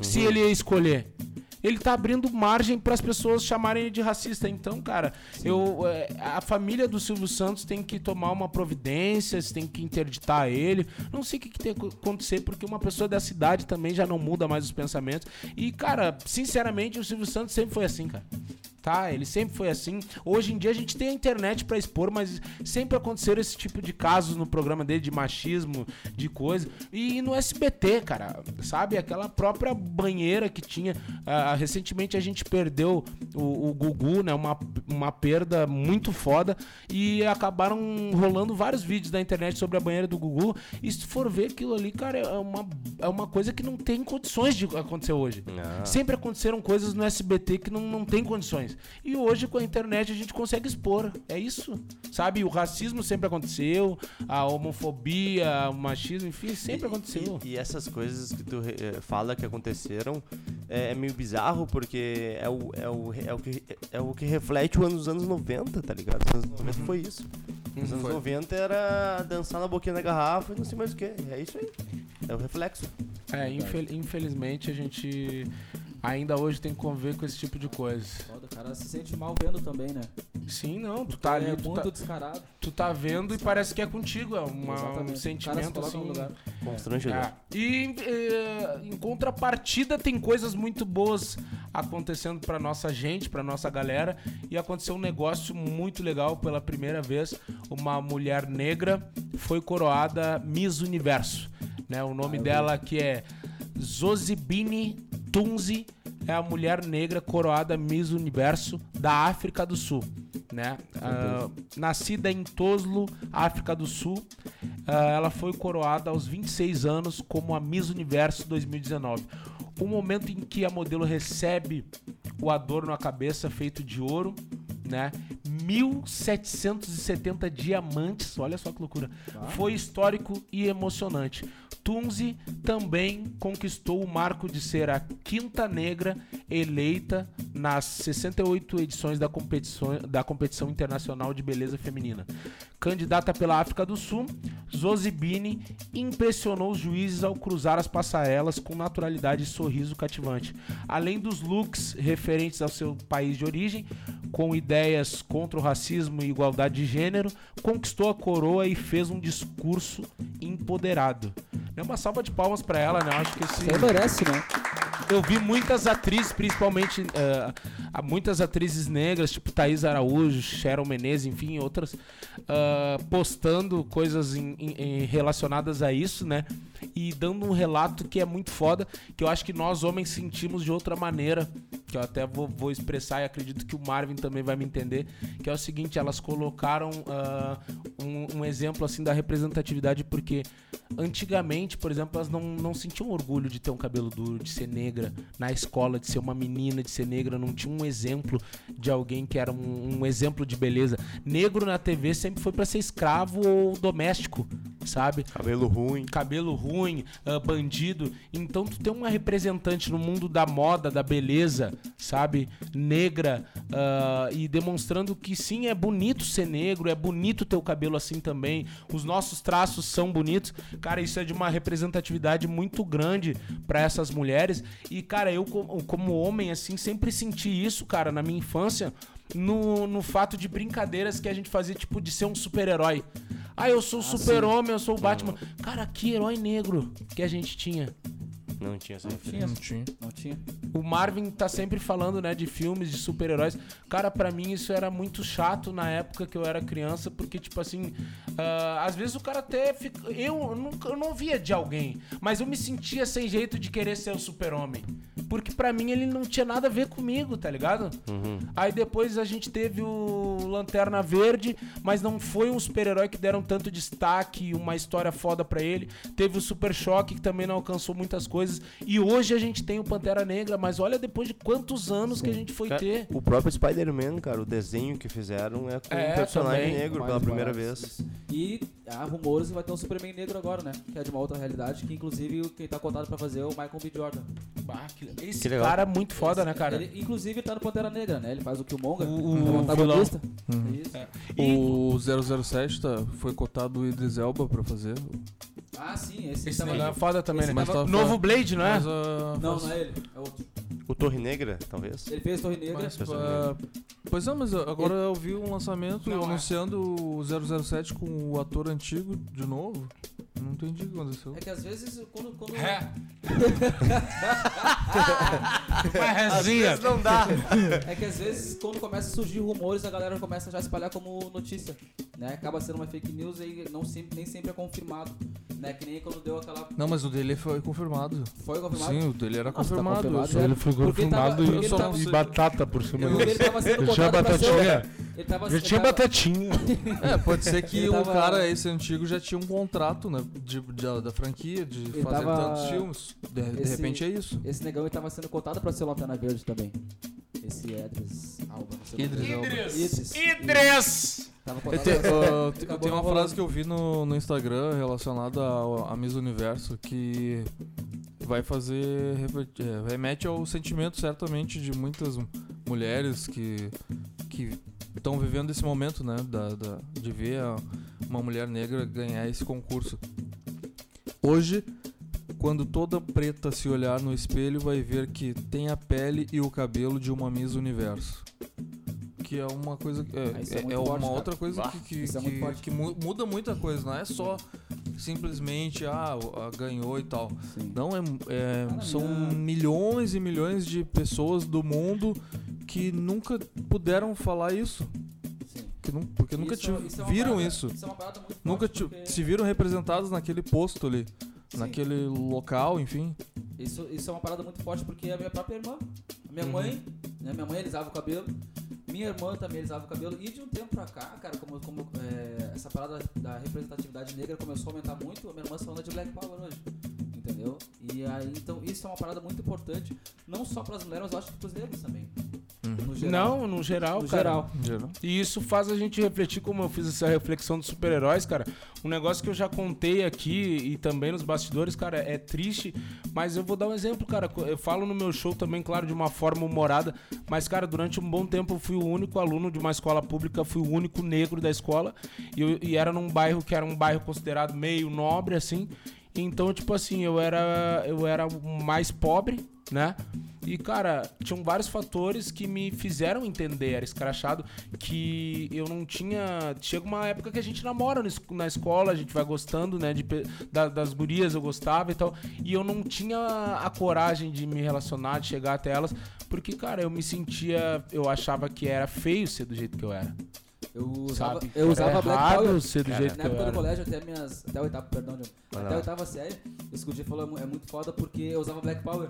Se ele ia escolher. Ele tá abrindo margem para as pessoas chamarem ele de racista. Então, cara, eu, é, a família do Silvio Santos tem que tomar uma providência, tem que interditar ele. Não sei o que, que tem que acontecer, porque uma pessoa da cidade também já não muda mais os pensamentos. E, cara, sinceramente, o Silvio Santos sempre foi assim, cara. Tá, ele sempre foi assim. Hoje em dia a gente tem a internet pra expor, mas sempre aconteceram esse tipo de casos no programa dele de machismo, de coisa. E no SBT, cara, sabe? Aquela própria banheira que tinha. ah, recentemente a gente perdeu o, o Gugu, né? Uma, uma perda muito foda. E acabaram rolando vários vídeos da internet sobre a banheira do Gugu. E se for ver aquilo ali, cara, é uma, é uma coisa que não tem condições de acontecer hoje. Ah. Sempre aconteceram coisas no SBT que não, não tem condições. E hoje, com a internet, a gente consegue expor. É isso. Sabe? O racismo sempre aconteceu, a homofobia, o machismo, enfim, sempre aconteceu. E, e essas coisas que tu eh, fala que aconteceram é, é meio bizarro porque é o, é, o, é, o que, é o que reflete o ano dos anos 90, tá ligado? Os anos 90 foi isso. Os anos Foi. 90 era dançar na boquinha da garrafa e não sei mais o que. É isso aí. É o reflexo. É, infel- infelizmente a gente ainda hoje tem que conviver com esse tipo de coisa. Foda, O cara se sente mal vendo também, né? Sim, não, tu tá ali, é tu muito tá, descarado. tu tá vendo e parece que é contigo, é uma, Exatamente. um se sentimento no assim. lugar. Constrangedor. É. E eh, em contrapartida tem coisas muito boas acontecendo pra nossa gente, pra nossa galera. E aconteceu um negócio muito legal pela primeira vez. Uma mulher negra foi coroada Miss Universo. Né? O nome dela que é Zozibini Tunzi é a mulher negra coroada Miss Universo da África do Sul. Né? Ah, nascida em Toslo, África do Sul, ah, ela foi coroada aos 26 anos como a Miss Universo 2019. O momento em que a modelo recebe o adorno à cabeça feito de ouro, né? 1770 diamantes, olha só que loucura. Foi histórico e emocionante. Tunzi também conquistou o marco de ser a quinta negra eleita nas 68 edições da competição, da competição internacional de beleza feminina. Candidata pela África do Sul, Zozibini impressionou os juízes ao cruzar as passarelas com naturalidade e sorriso cativante. Além dos looks referentes ao seu país de origem, com ideias contra o racismo e igualdade de gênero, conquistou a coroa e fez um discurso empoderado. Uma salva de palmas pra ela, né? Acho que esse Você merece, né? Eu vi muitas atrizes, principalmente há muitas atrizes negras, tipo Thaís Araújo, Sharon Menezes, enfim, outras, ah, postando coisas em- em- relacionadas a isso, né? E dando um relato que é muito foda, que eu acho que nós homens sentimos de outra maneira, que eu até vou, vou expressar e acredito que o Marvin também vai me entender, que é o seguinte, elas colocaram ah, um, um exemplo assim da representatividade, porque antigamente, por exemplo, elas não, não sentiam orgulho de ter um cabelo duro, de ser negra na escola, de ser uma menina, de ser negra, não tinha um exemplo de alguém que era um, um exemplo de beleza. Negro na TV sempre foi pra ser escravo ou doméstico, sabe? Cabelo ruim. cabelo ruim, ah, bandido. Então tu tem uma representante no mundo da moda, da beleza, sabe? Negra ah, e demonstrando que sim, é bonito ser negro, é bonito ter o cabelo assim também. Os nossos traços são bonitos. Cara, isso é de uma representatividade muito grande pra essas mulheres. E, cara, eu como, homem, assim, sempre senti isso, cara, na minha infância. No, no fato de brincadeiras que a gente fazia, tipo, de ser um super-herói. Ah, eu sou o super-homem, eu sou o Batman. Cara, que herói negro que a gente tinha. Não tinha essa Não referência. tinha. Não tinha. Não tinha. O Marvin tá sempre falando, né, de filmes, de super-heróis. Cara, pra mim isso era muito chato na época que eu era criança, porque, tipo assim, ah, às vezes o cara até fica. Eu nunca eu não via de alguém, mas eu me sentia sem jeito de querer ser o super-homem. Porque pra mim ele não tinha nada a ver comigo, tá ligado? Uhum. Aí depois a gente teve o Lanterna Verde, mas não foi um super-herói que deram tanto destaque, uma história foda pra ele. Teve o Super Choque, que também não alcançou muitas coisas. E hoje a gente tem o Pantera Negra, mas olha depois de quantos anos que a gente foi Cara, ter. O próprio Spider-Man, cara, o desenho que fizeram é com É, um personagem também. negro pela primeira vez. E há rumores que vai ter um Superman negro agora, né? Que é de uma outra realidade, que inclusive quem tá contado pra fazer é o Michael B. Jordan. Bah, que- Esse Que legal. cara é muito foda, Esse- né, cara? Ele, inclusive tá no Pantera Negra, né? Ele faz o Killmonger, O- o, o antagonista. Uhum. Isso. É. E O 007 tá, foi cotado o Idris Elba pra fazer. Ah, sim, esse, esse tava é foda também, esse né? Mas tava- tá Novo. Blade, não é? Mas, ah, Não, não é ele, é outro. O Torre Negra, talvez. Ele fez Torre Negra. mas, ah, pois é, mas agora eu vi um lançamento Não, é. anunciando o 007 com o ator antigo de novo. Não entendi o que aconteceu. É que às vezes, quando. quando É. Uma resinha. não dá. É que às vezes, quando começa a surgir rumores, a galera começa já a espalhar como notícia. Né? Acaba sendo uma fake news e não sempre, nem sempre é confirmado. Né? Que nem quando deu aquela. Não, mas o dele foi confirmado. Foi confirmado? Sim, o dele era Ah, se tá confirmado. confirmado, Ele foi Porque ele tava- e, tava- e batata por cima Porque ele dele. tava sendo Ele tinha batatinha. Ele tava, Já ele tinha tava- batatinha. É, pode ser que o cara, esse antigo, já tinha um contrato, né? De, de- da franquia, de Ele fazer tava- tantos filmes. De, de Esse- repente é isso. Esse negão ele tava sendo cotado pra ser Lanterna Verde também. Esse Edris Alba. não sei Idris. Elba. Idris. Idris! Tava Eu te- pra ser- te- acabou tem uma frase que eu vi no, no Instagram relacionada ao- a Miss Universo que vai fazer. é, remete ao sentimento, certamente, de muitas mulheres que que estão vivendo esse momento, né? Da, da- de ver a- uma mulher negra ganhar esse concurso. Hoje, quando toda preta se olhar no espelho, vai ver que tem a pele e o cabelo de uma Miss Universo. Que é uma coisa. É, Ah, é é- muito é uma forte, outra coisa Bah, que, que, é que- que mu- muda muita coisa, não é só simplesmente, ah, ah, ganhou e tal. Sim. Não, é, é- Cara, são milhões e milhões de pessoas do mundo que nunca puderam falar isso. Nu- porque nunca Isso- tive- isso é viram parada- isso. É Nunca ti- porque- se viram representados naquele posto ali. Sim. Naquele local, enfim. Isso, isso é uma parada muito forte porque a minha própria irmã, a minha Uhum. mãe, né, minha mãe alisava o cabelo, minha irmã também alisava o cabelo e de um tempo pra cá, cara, como, como é, essa parada da representatividade negra começou a aumentar muito, a minha irmã se anda de Black Power hoje, entendeu? E aí, então, isso é uma parada muito importante, não só pras mulheres, mas eu acho que pros negros também, geral. Não, no geral, no cara. geral. E isso faz a gente refletir, como eu fiz essa reflexão dos super-heróis, cara. Um negócio que eu já contei aqui e também nos bastidores, cara, é triste, mas eu vou dar um exemplo, cara. Eu falo no meu show também, claro, de uma forma humorada, mas, cara, durante um bom tempo eu fui o único aluno de uma escola pública, fui o único negro da escola, e, eu- e era num bairro que era um bairro considerado meio nobre, assim. Então, tipo assim, eu era, eu era o mais pobre, né? E, cara, tinham vários fatores que me fizeram entender, era escrachado, que eu não tinha. Chega uma época que a gente namora na escola, a gente vai gostando, né? De, da- das gurias eu gostava e tal. E eu não tinha a coragem de me relacionar, de chegar até elas, porque, cara, eu me sentia. Eu achava que era feio ser do jeito que eu era. Eu usava, Sabe? eu usava Era Black Power. ser do Cara, jeito Na época do era. colégio, até minhas. Até a oitava, perdão. Vai Até a oitava série, esse que o falou é é muito foda porque eu usava Black Power.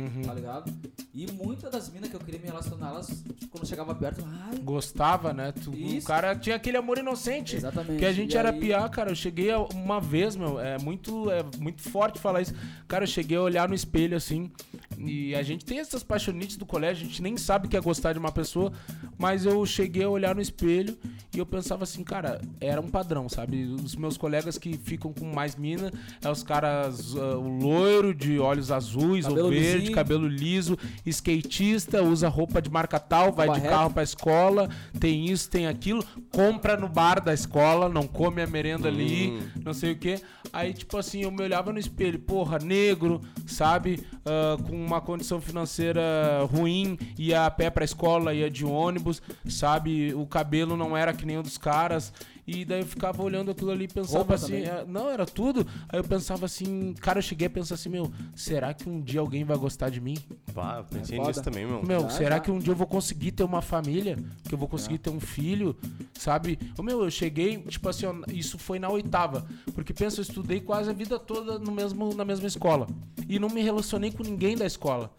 Uhum. tá ligado? E muitas das minas que eu queria me relacionar, elas, tipo, quando chegava perto, ai, Gostava, né? Tu- o Isso. cara tinha aquele amor inocente. exatamente. Que a gente E era aí- piar, cara. Eu cheguei uma vez, meu, é muito, é muito forte falar isso. Cara, eu cheguei a olhar no espelho assim. E a gente tem essas paixonites do colégio, a gente nem sabe que é gostar de uma pessoa. Mas eu cheguei a olhar no espelho e eu pensava assim, cara, era um padrão, sabe? Os meus colegas que ficam com mais mina é os caras, o loiro de olhos azuis Cabelo ou verde, lisinho. cabelo liso, skatista, usa roupa de marca tal, vai de Barreto. carro pra escola, tem isso, tem aquilo, compra no bar da escola, não come a merenda ali, Hum. não sei o que. Aí, tipo assim, eu me olhava no espelho, porra, negro, sabe? Ah, com uma condição financeira ruim, ia a pé pra escola, ia de ônibus, sabe? O cabelo não era que nem o dos caras. E daí eu ficava olhando aquilo ali e pensava Roupa assim, também. é, não, era tudo. Aí eu pensava assim, cara, eu cheguei a pensar assim, meu, será que um dia alguém vai gostar de mim? Pá, eu pensei É foda. nisso também, meu. Meu, Já, será já. que um dia eu vou conseguir ter uma família? Que eu vou conseguir ter um filho? Sabe? Ô, meu, eu cheguei, tipo assim, ó, isso foi na oitava. Porque pensa, eu estudei quase a vida toda no mesmo, na mesma escola. E não me relacionei com ninguém da escola.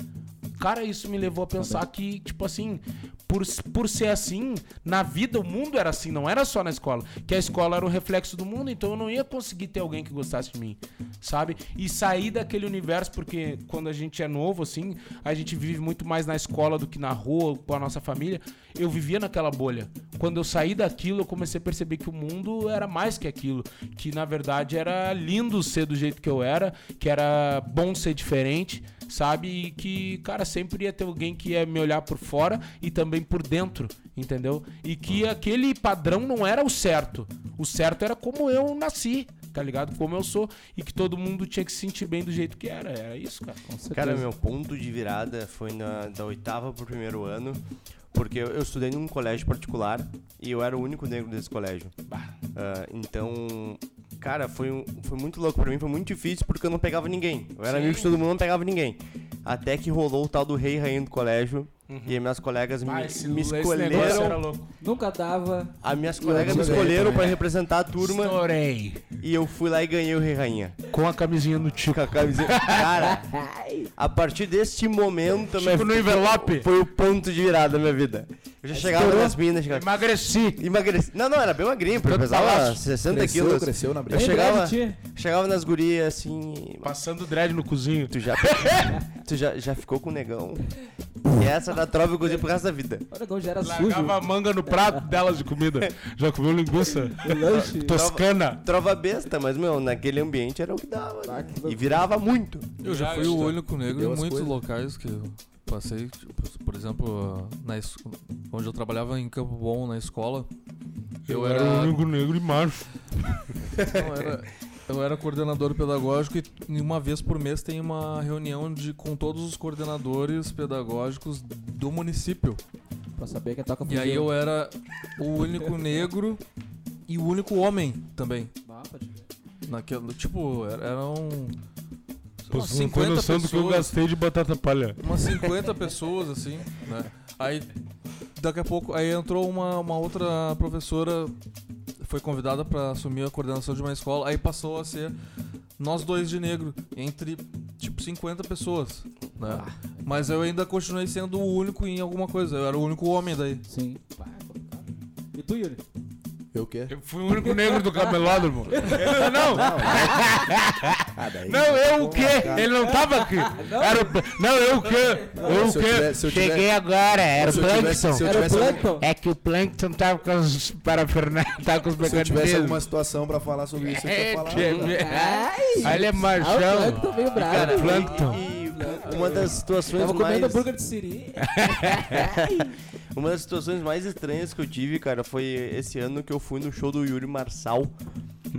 cara, isso me levou a pensar que, tipo assim, por, por ser assim, na vida o mundo era assim, não era só na escola. Que a escola era o reflexo do mundo, então eu não ia conseguir ter alguém que gostasse de mim, sabe? E sair daquele universo, porque quando a gente é novo, assim, a gente vive muito mais na escola do que na rua, com a nossa família. Eu vivia naquela bolha. Quando eu saí daquilo, eu comecei a perceber que o mundo era mais que aquilo. Que na verdade era lindo ser do jeito que eu era, que era bom ser diferente, sabe? E que, cara, sempre ia ter alguém que ia me olhar por fora e também por dentro, entendeu? E que aquele padrão não era o certo. O certo era como eu nasci, tá ligado? Como eu sou. E que todo mundo tinha que se sentir bem do jeito que era. Era isso, cara. Com certeza. Cara, meu ponto de virada foi na, da oitava pro primeiro ano, porque eu, eu estudei num colégio particular e eu era o único negro desse colégio. Ah, então, cara, foi, um- foi muito louco pra mim, foi muito difícil porque eu não pegava ninguém. Eu era Sim. amigo de todo mundo, não pegava ninguém. Até que rolou o tal do rei e rainha do colégio e as minhas colegas me, Ah, esse, me era escolheram. Nunca dava. As minhas eu colegas me escolheram pra representar a turma Estourei. e eu fui lá e ganhei o rei e rainha. Com a camisinha no tico. Com a camiseta. Cara, a partir deste momento, minha Tipo no envelope. foi o ponto de virada da minha vida. Eu já chegava Estourou? nas minas, chegava, Emagreci. Emagreci. Não, não, era bem magrinho, porque eu pesava palácio. 60 Cresceu, quilos. cresceu na Eu briga. Nem chegava, chegava nas gurias assim. Passando dread no cozinho. Tu já, tu já, já ficou com o negão. E essa da trova eu gostei pro resto da vida. O negão já era sujo. Largava a manga no prato delas de comida. Já comeu linguiça? Lanche. Toscana. Trova besta, mas, meu, naquele ambiente era o que dava. Ah, né? que E virava muito. Eu já Já fui o único negro em muitos coisas. locais que eu passei. tipo, por exemplo, na es- onde eu trabalhava em Campo Bom, na escola. Eu era, o único negro e macho. não, era- eu era coordenador pedagógico e uma vez por mês tem uma reunião de, com todos os coordenadores pedagógicos do município. Pra saber quem toca E aí eu era o único negro e o único homem também. Ah, pode ver. Naquele, tipo, era- eram. Pô, umas você não tem noção do que eu pessoas. gastei de batata palha. umas 50 pessoas, assim, né? Aí, daqui a pouco, aí entrou uma, uma outra professora, foi convidada pra assumir a coordenação de uma escola, aí passou a ser nós dois de negro, entre, tipo, 50 pessoas, né? Mas eu ainda continuei sendo o único em alguma coisa, eu era o único homem daí. Sim. E tu, Yuri? Eu o quê? Eu fui o único negro do camelódromo. Não, Ah, daí. não, eu o quê? Ele não tava aqui. Era o... Não, eu o quê? Eu o quê? tivesse- tivesse- Cheguei agora, era o tivesse- Plankton. Era o? É que o Plankton tava com os parafernália, tava com os Se eu tivesse mecanismos. alguma situação pra falar sobre isso, eu ia falar. Aí ele é Ah, o machão. Plankton veio bravo. Cara, Plankton. e, e uma das situações Tava mais... comendo hambúrguer de siri. Uma das situações mais estranhas que eu tive, cara, foi esse ano que eu fui no show do Yuri Marçal.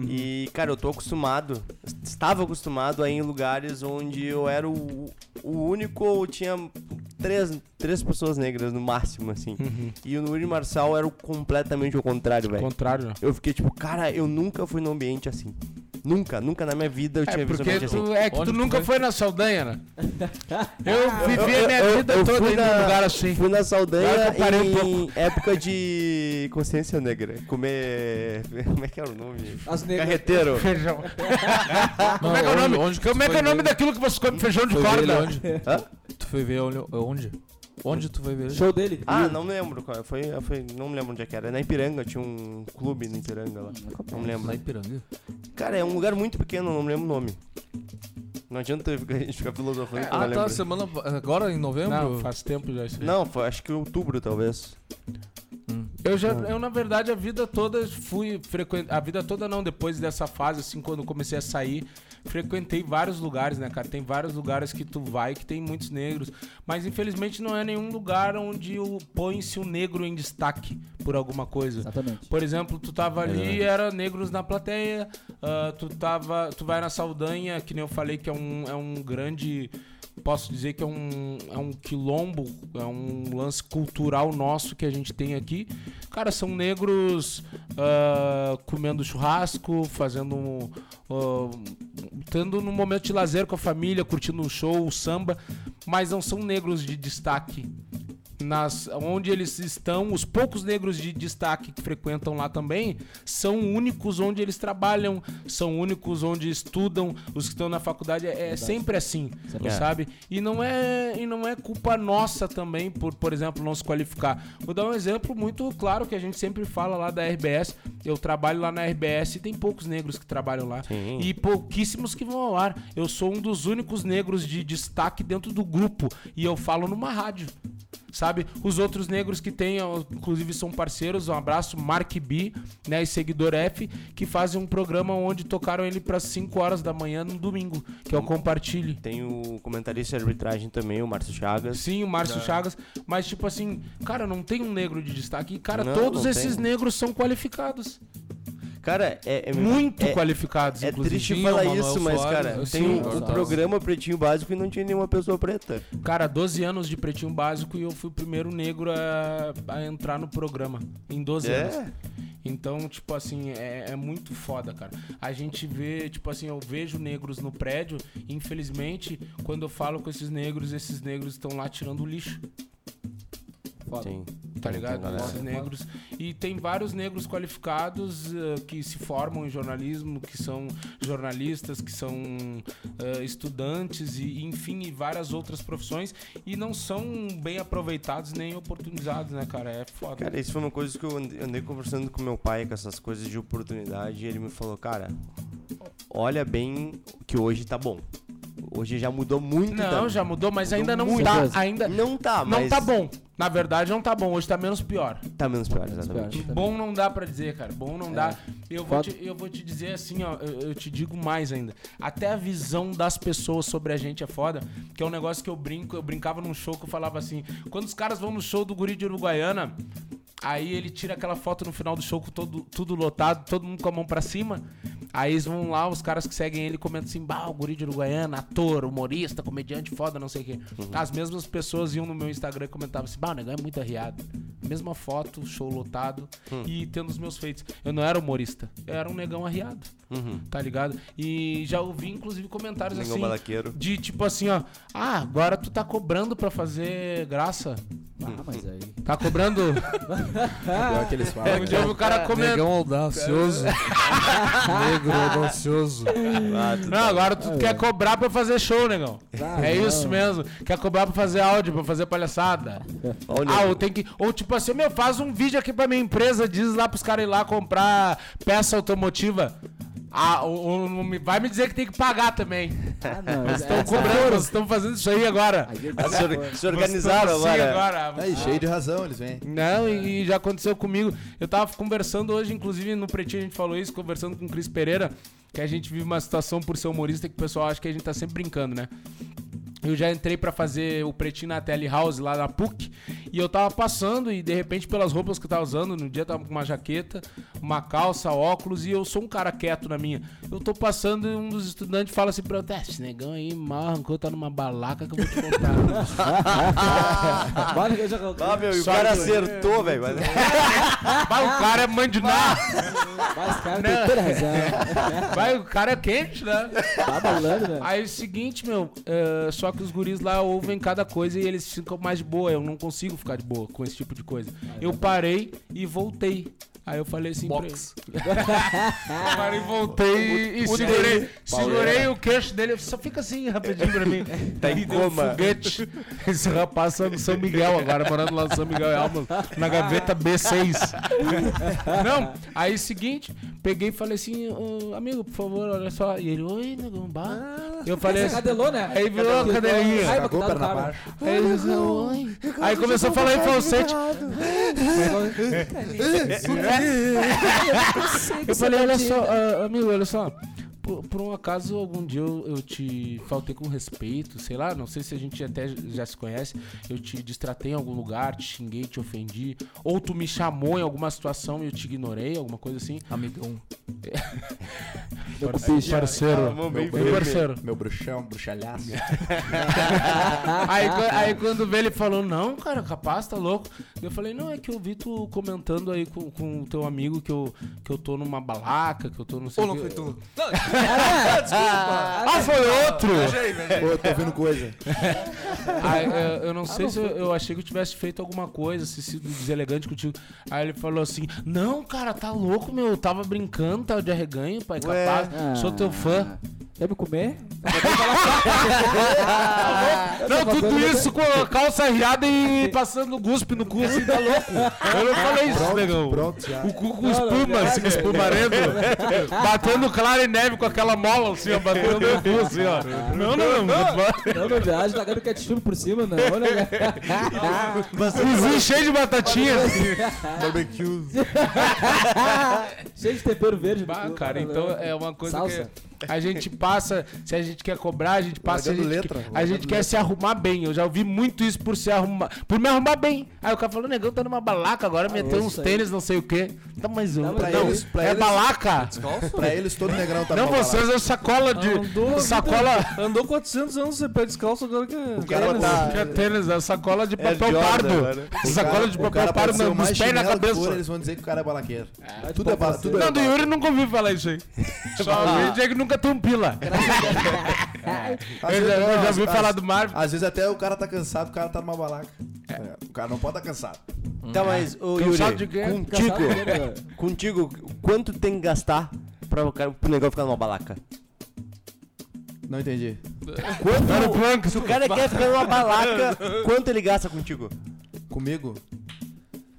E, cara, eu tô acostumado, estava acostumado a ir em lugares onde eu era o, o único ou tinha três, três pessoas negras no máximo, assim. E no Yuri Marçal era o completamente o contrário, velho. Contrário. Eu fiquei tipo, cara, eu nunca fui num ambiente assim. Nunca, nunca na minha vida eu É tinha visto um porque ambiente assim. tu, é que Onde tu tu nunca foi? foi na Saldanha, né? Eu vivi Eu- a minha eu- vida eu toda num na- lugar assim. Fui na Saldanha eu parei um em época de consciência negra. Comer. Como é que era o nome? As negras. Carreteiro. Feijão. Não, Como é que é o onde- nome? onde Como é que é o nome ver? daquilo que você come feijão de corda? onde? Hã? Tu foi ver onde? onde? Onde tu foi ver? Show dele. Ah, não lembro. qual- Foi, foi, não me lembro onde é que era. Na Ipiranga, tinha um clube na Ipiranga lá. Não me lembro. Na Ipiranga. Cara, é um lugar muito pequeno, não me lembro o nome. Não adianta a gente ficar filosofando não Ah, tá, semana. Agora em novembro? Não, faz tempo já isso aí. Não, foi, acho que outubro, talvez. Eu já, eu na verdade a vida toda fui frequentar, a vida toda não, depois dessa fase assim, quando comecei a sair, frequentei vários lugares, né, cara? Tem vários lugares que tu vai que tem muitos negros, mas infelizmente não é nenhum lugar onde o põe-se o negro em destaque por alguma coisa. Exatamente. Por exemplo, tu tava ali, era negros na plateia, ah, tu tava, tu vai na Saldanha, que nem eu falei que é um, é um grande, posso dizer que é um, é um quilombo, é um lance cultural nosso que a gente tem aqui. Cara, são negros ah, comendo churrasco, fazendo ah, tendo num momento de lazer com a família, curtindo um show, o samba, mas não são negros de destaque nas, onde eles estão, os poucos negros de destaque que frequentam lá também, são únicos onde eles trabalham, são únicos onde estudam, os que estão na faculdade, é, é sempre assim, assim. sabe? E não, é, e não é culpa nossa também por, por exemplo, não se qualificar. Vou dar um exemplo muito claro que a gente sempre fala lá da RBS, eu trabalho lá na RBS e tem poucos negros que trabalham lá. Sim. E pouquíssimos que vão ao ar. Eu sou um dos únicos negros de destaque dentro do grupo. E eu falo numa rádio. Sabe? Os outros negros que tem, inclusive são parceiros, um abraço, Mark B, né, e Seguidor F, que fazem um programa onde tocaram ele para 5 horas da manhã no domingo, que é o Compartilhe. Tem o comentarista de arbitragem também, o Márcio Chagas. Sim, o Márcio Chagas, mas tipo assim, cara, não tem um negro de destaque. E, cara, Não, todos não esses tem. negros são qualificados. Cara, é, é Muito é, qualificados, É inclusive. triste Sim, falar Manuel isso, mas, Soares, cara, eu tem sim, o, programa Pretinho Básico e não tinha nenhuma pessoa preta. Cara, 12 anos de pretinho básico e eu fui o primeiro negro a, a entrar no programa. Em 12 anos. É. Então, tipo assim, é, é muito foda, cara. A gente vê, tipo assim, eu vejo negros no prédio. Infelizmente, quando eu falo com esses negros, esses negros estão lá tirando o lixo. Foda. Sim. Tá ligado? tem negros. E tem vários negros qualificados eh, que se formam em jornalismo, que são jornalistas, que são eh, estudantes e, enfim, e várias outras profissões e não são bem aproveitados nem oportunizados, né, cara? É foda. Cara, isso foi uma coisa que eu andei, andei conversando com meu pai com essas coisas de oportunidade e ele me falou, cara, olha bem que hoje tá bom. Hoje já mudou muito. não, tá? já mudou, mas Mudou ainda não muito. tá. Ainda Não tá, não mas... tá bom. Na verdade, não tá bom. Hoje tá menos pior. Tá menos pior, exatamente. Bom não dá pra dizer, cara. Bom não É. dá. Eu vou, te, eu vou te dizer assim, ó. Eu, eu te digo mais ainda. Até a visão das pessoas sobre a gente é foda. Que é um negócio que eu brinco. Eu brincava num show que eu falava assim. Quando os caras vão no show do Guri de Uruguaiana, aí ele tira aquela foto no final do show com todo, tudo lotado, todo mundo com a mão pra cima. Aí eles vão lá, os caras que seguem ele comentam assim: Bah, o Guri de Uruguaiana, ator, humorista, comediante foda, não sei o quê. As mesmas pessoas iam no meu Instagram e comentavam assim: Bah, o negão é muito arriado. Mesma foto, show lotado e tendo os meus feitos. Eu não era humorista, eu era um negão arriado, Uhum. tá ligado? E já ouvi, inclusive, comentários assim. balaqueiro. De tipo assim, ó. Ah, agora tu tá cobrando pra fazer graça. Ah, mas aí. Tá cobrando. Pior que eles falam. Um dia eu vi o cara comentando. Negão audacioso. Negro audacioso. Ah, Não, tá- agora tu quer cobrar pra fazer show, negão. Ah, é não. isso mesmo. Quer cobrar pra fazer áudio, pra fazer palhaçada. Ó, o Ah, ou tem que. Ou tipo assim, meu, faz um vídeo aqui pra minha empresa, diz lá pros caras ir lá comprar peça automotiva. Ah, não me- vai me dizer que tem que pagar também. Ah, não. Vocês estão essa- cobrando, estão fazendo isso aí agora. Tá se, se organizaram agora. agora. Aí, cheio de razão, eles vêm. Não, e e já aconteceu comigo. Eu tava conversando hoje, inclusive no Pretinho a gente falou isso, conversando com o Cris Pereira, que a gente vive uma situação por ser humorista que o pessoal acha que a gente tá sempre brincando, né? Eu já entrei pra fazer o Pretinho na Telehouse lá na PUC e eu tava passando e de repente pelas roupas que eu tava usando, no dia eu tava com uma jaqueta, uma calça, óculos e eu sou um cara quieto na minha. Eu tô passando e um dos estudantes fala assim pra eu, "Tá, esse negão aí mal arrancou, tá numa balaca que eu vou te contar. Olha que eu já Ah, meu, e o cara acertou, velho. mas- Vai, o cara é mandinar. Mas, cara, tem toda razão. Vai, o cara é quente, né? Tá balando, velho. Aí é o seguinte, meu, é, só que os guris lá ouvem cada coisa e eles ficam mais de boa. Eu não consigo ficar de boa com esse tipo de coisa. Eu parei e voltei. Aí eu falei assim Box. pra ele. Parei e voltei e segurei, segurei o queixo dele. Só fica assim rapidinho pra mim. Tá em deu um coma. foguete. Esse rapaz tá no São Miguel agora, morando lá no São Miguel Almas, na gaveta B6. Não, aí seguinte, peguei e falei assim, "Ô, amigo, por favor, olha só. E ele, oi, negão, bah. Eu falei assim, cadelou, né? Aí virou a cadelinha. Ai, Cagou perna cara. abaixo. Disse, oi. Aí começou a falar em falsete. Eu falei, olha só, ah, amigo, olha só. Por, por um acaso, algum dia eu, eu te faltei com respeito, sei lá, não sei se a gente até já se conhece, eu te distratei em algum lugar, te xinguei, te ofendi, ou tu me chamou em alguma situação e eu te ignorei, alguma coisa assim. Amigão. Parce- Parceiro, mão bem meu parceiro. Meu bruxão, bruxalhaço. Aí, aí quando veio ele falou, não, cara, capaz, tá louco. Eu falei, não, é que eu vi tu comentando aí com, com o teu amigo que eu, que eu tô numa balaca, que eu tô não sei Ou o não foi tu? Ah, foi outro! Pô, eu tô ouvindo coisa. Aí, eu, eu não sei não se eu, eu achei que eu tivesse feito alguma coisa, se sido deselegante contigo. Aí ele falou assim: Não, cara, tá louco, meu. Eu tava brincando, tava de arreganho, pai. Capaz. Sou teu fã. Quer me comer? Não, tudo isso com a calça riada e passando guspe no cu, assim, tá louco. Eu não falei isso, negão. Pronto, já. O cu com espuma, assim, espumarento. batendo claro e neve com aquela mola, assim, ó, batendo no cu, assim, ó. Não, não, não. Não, não viagem, tacando ketchup por cima, não, né? Cozinho cheio de batatinha, assim. Barbecue. Cheio de tempero verde. Bah, cara, então é uma coisa Salsa. que a gente passa, se a gente quer cobrar, a gente passa, a gente, letra, a gente quer se arrumar bem. Eu já ouvi muito isso por se arrumar, por me arrumar bem. Aí o cara falou, negão, tá numa balaca agora, meteu isso uns aí. tênis, não sei o quê. Tá, mas eu, Não, não, pra eles- pra é eles- balaca. Pra eles, todo negrão tá Não, vocês é sacola de. Andou, sacola. andou 400 anos sem pé descalço, agora que é. O cara tênis. tá- Que é tênis, é sacola de É papel Jordan pardo. O Sacola de o papel pardo o nos mais pés e na cabeça. for, eles vão dizer que o cara é balaqueiro. É, Tudo é, tudo é Não, do. Yuri nunca ouvi falar isso aí. Só dizer que nunca tem um pila. Às Eu vezes- já, eu já às- ouvi falar do Marvin. Às vezes até o cara tá cansado, o cara tá numa balaca. É, O cara não pode estar cansado. Tá, mas, ô Cansado Yuri, de quê? contigo, Cansado de quê, contigo, quanto tem que gastar pra o cara, pro negócio ficar numa balaca? Não entendi. O Plank. Se o cara quer ficar numa balaca, quanto ele gasta contigo? Comigo?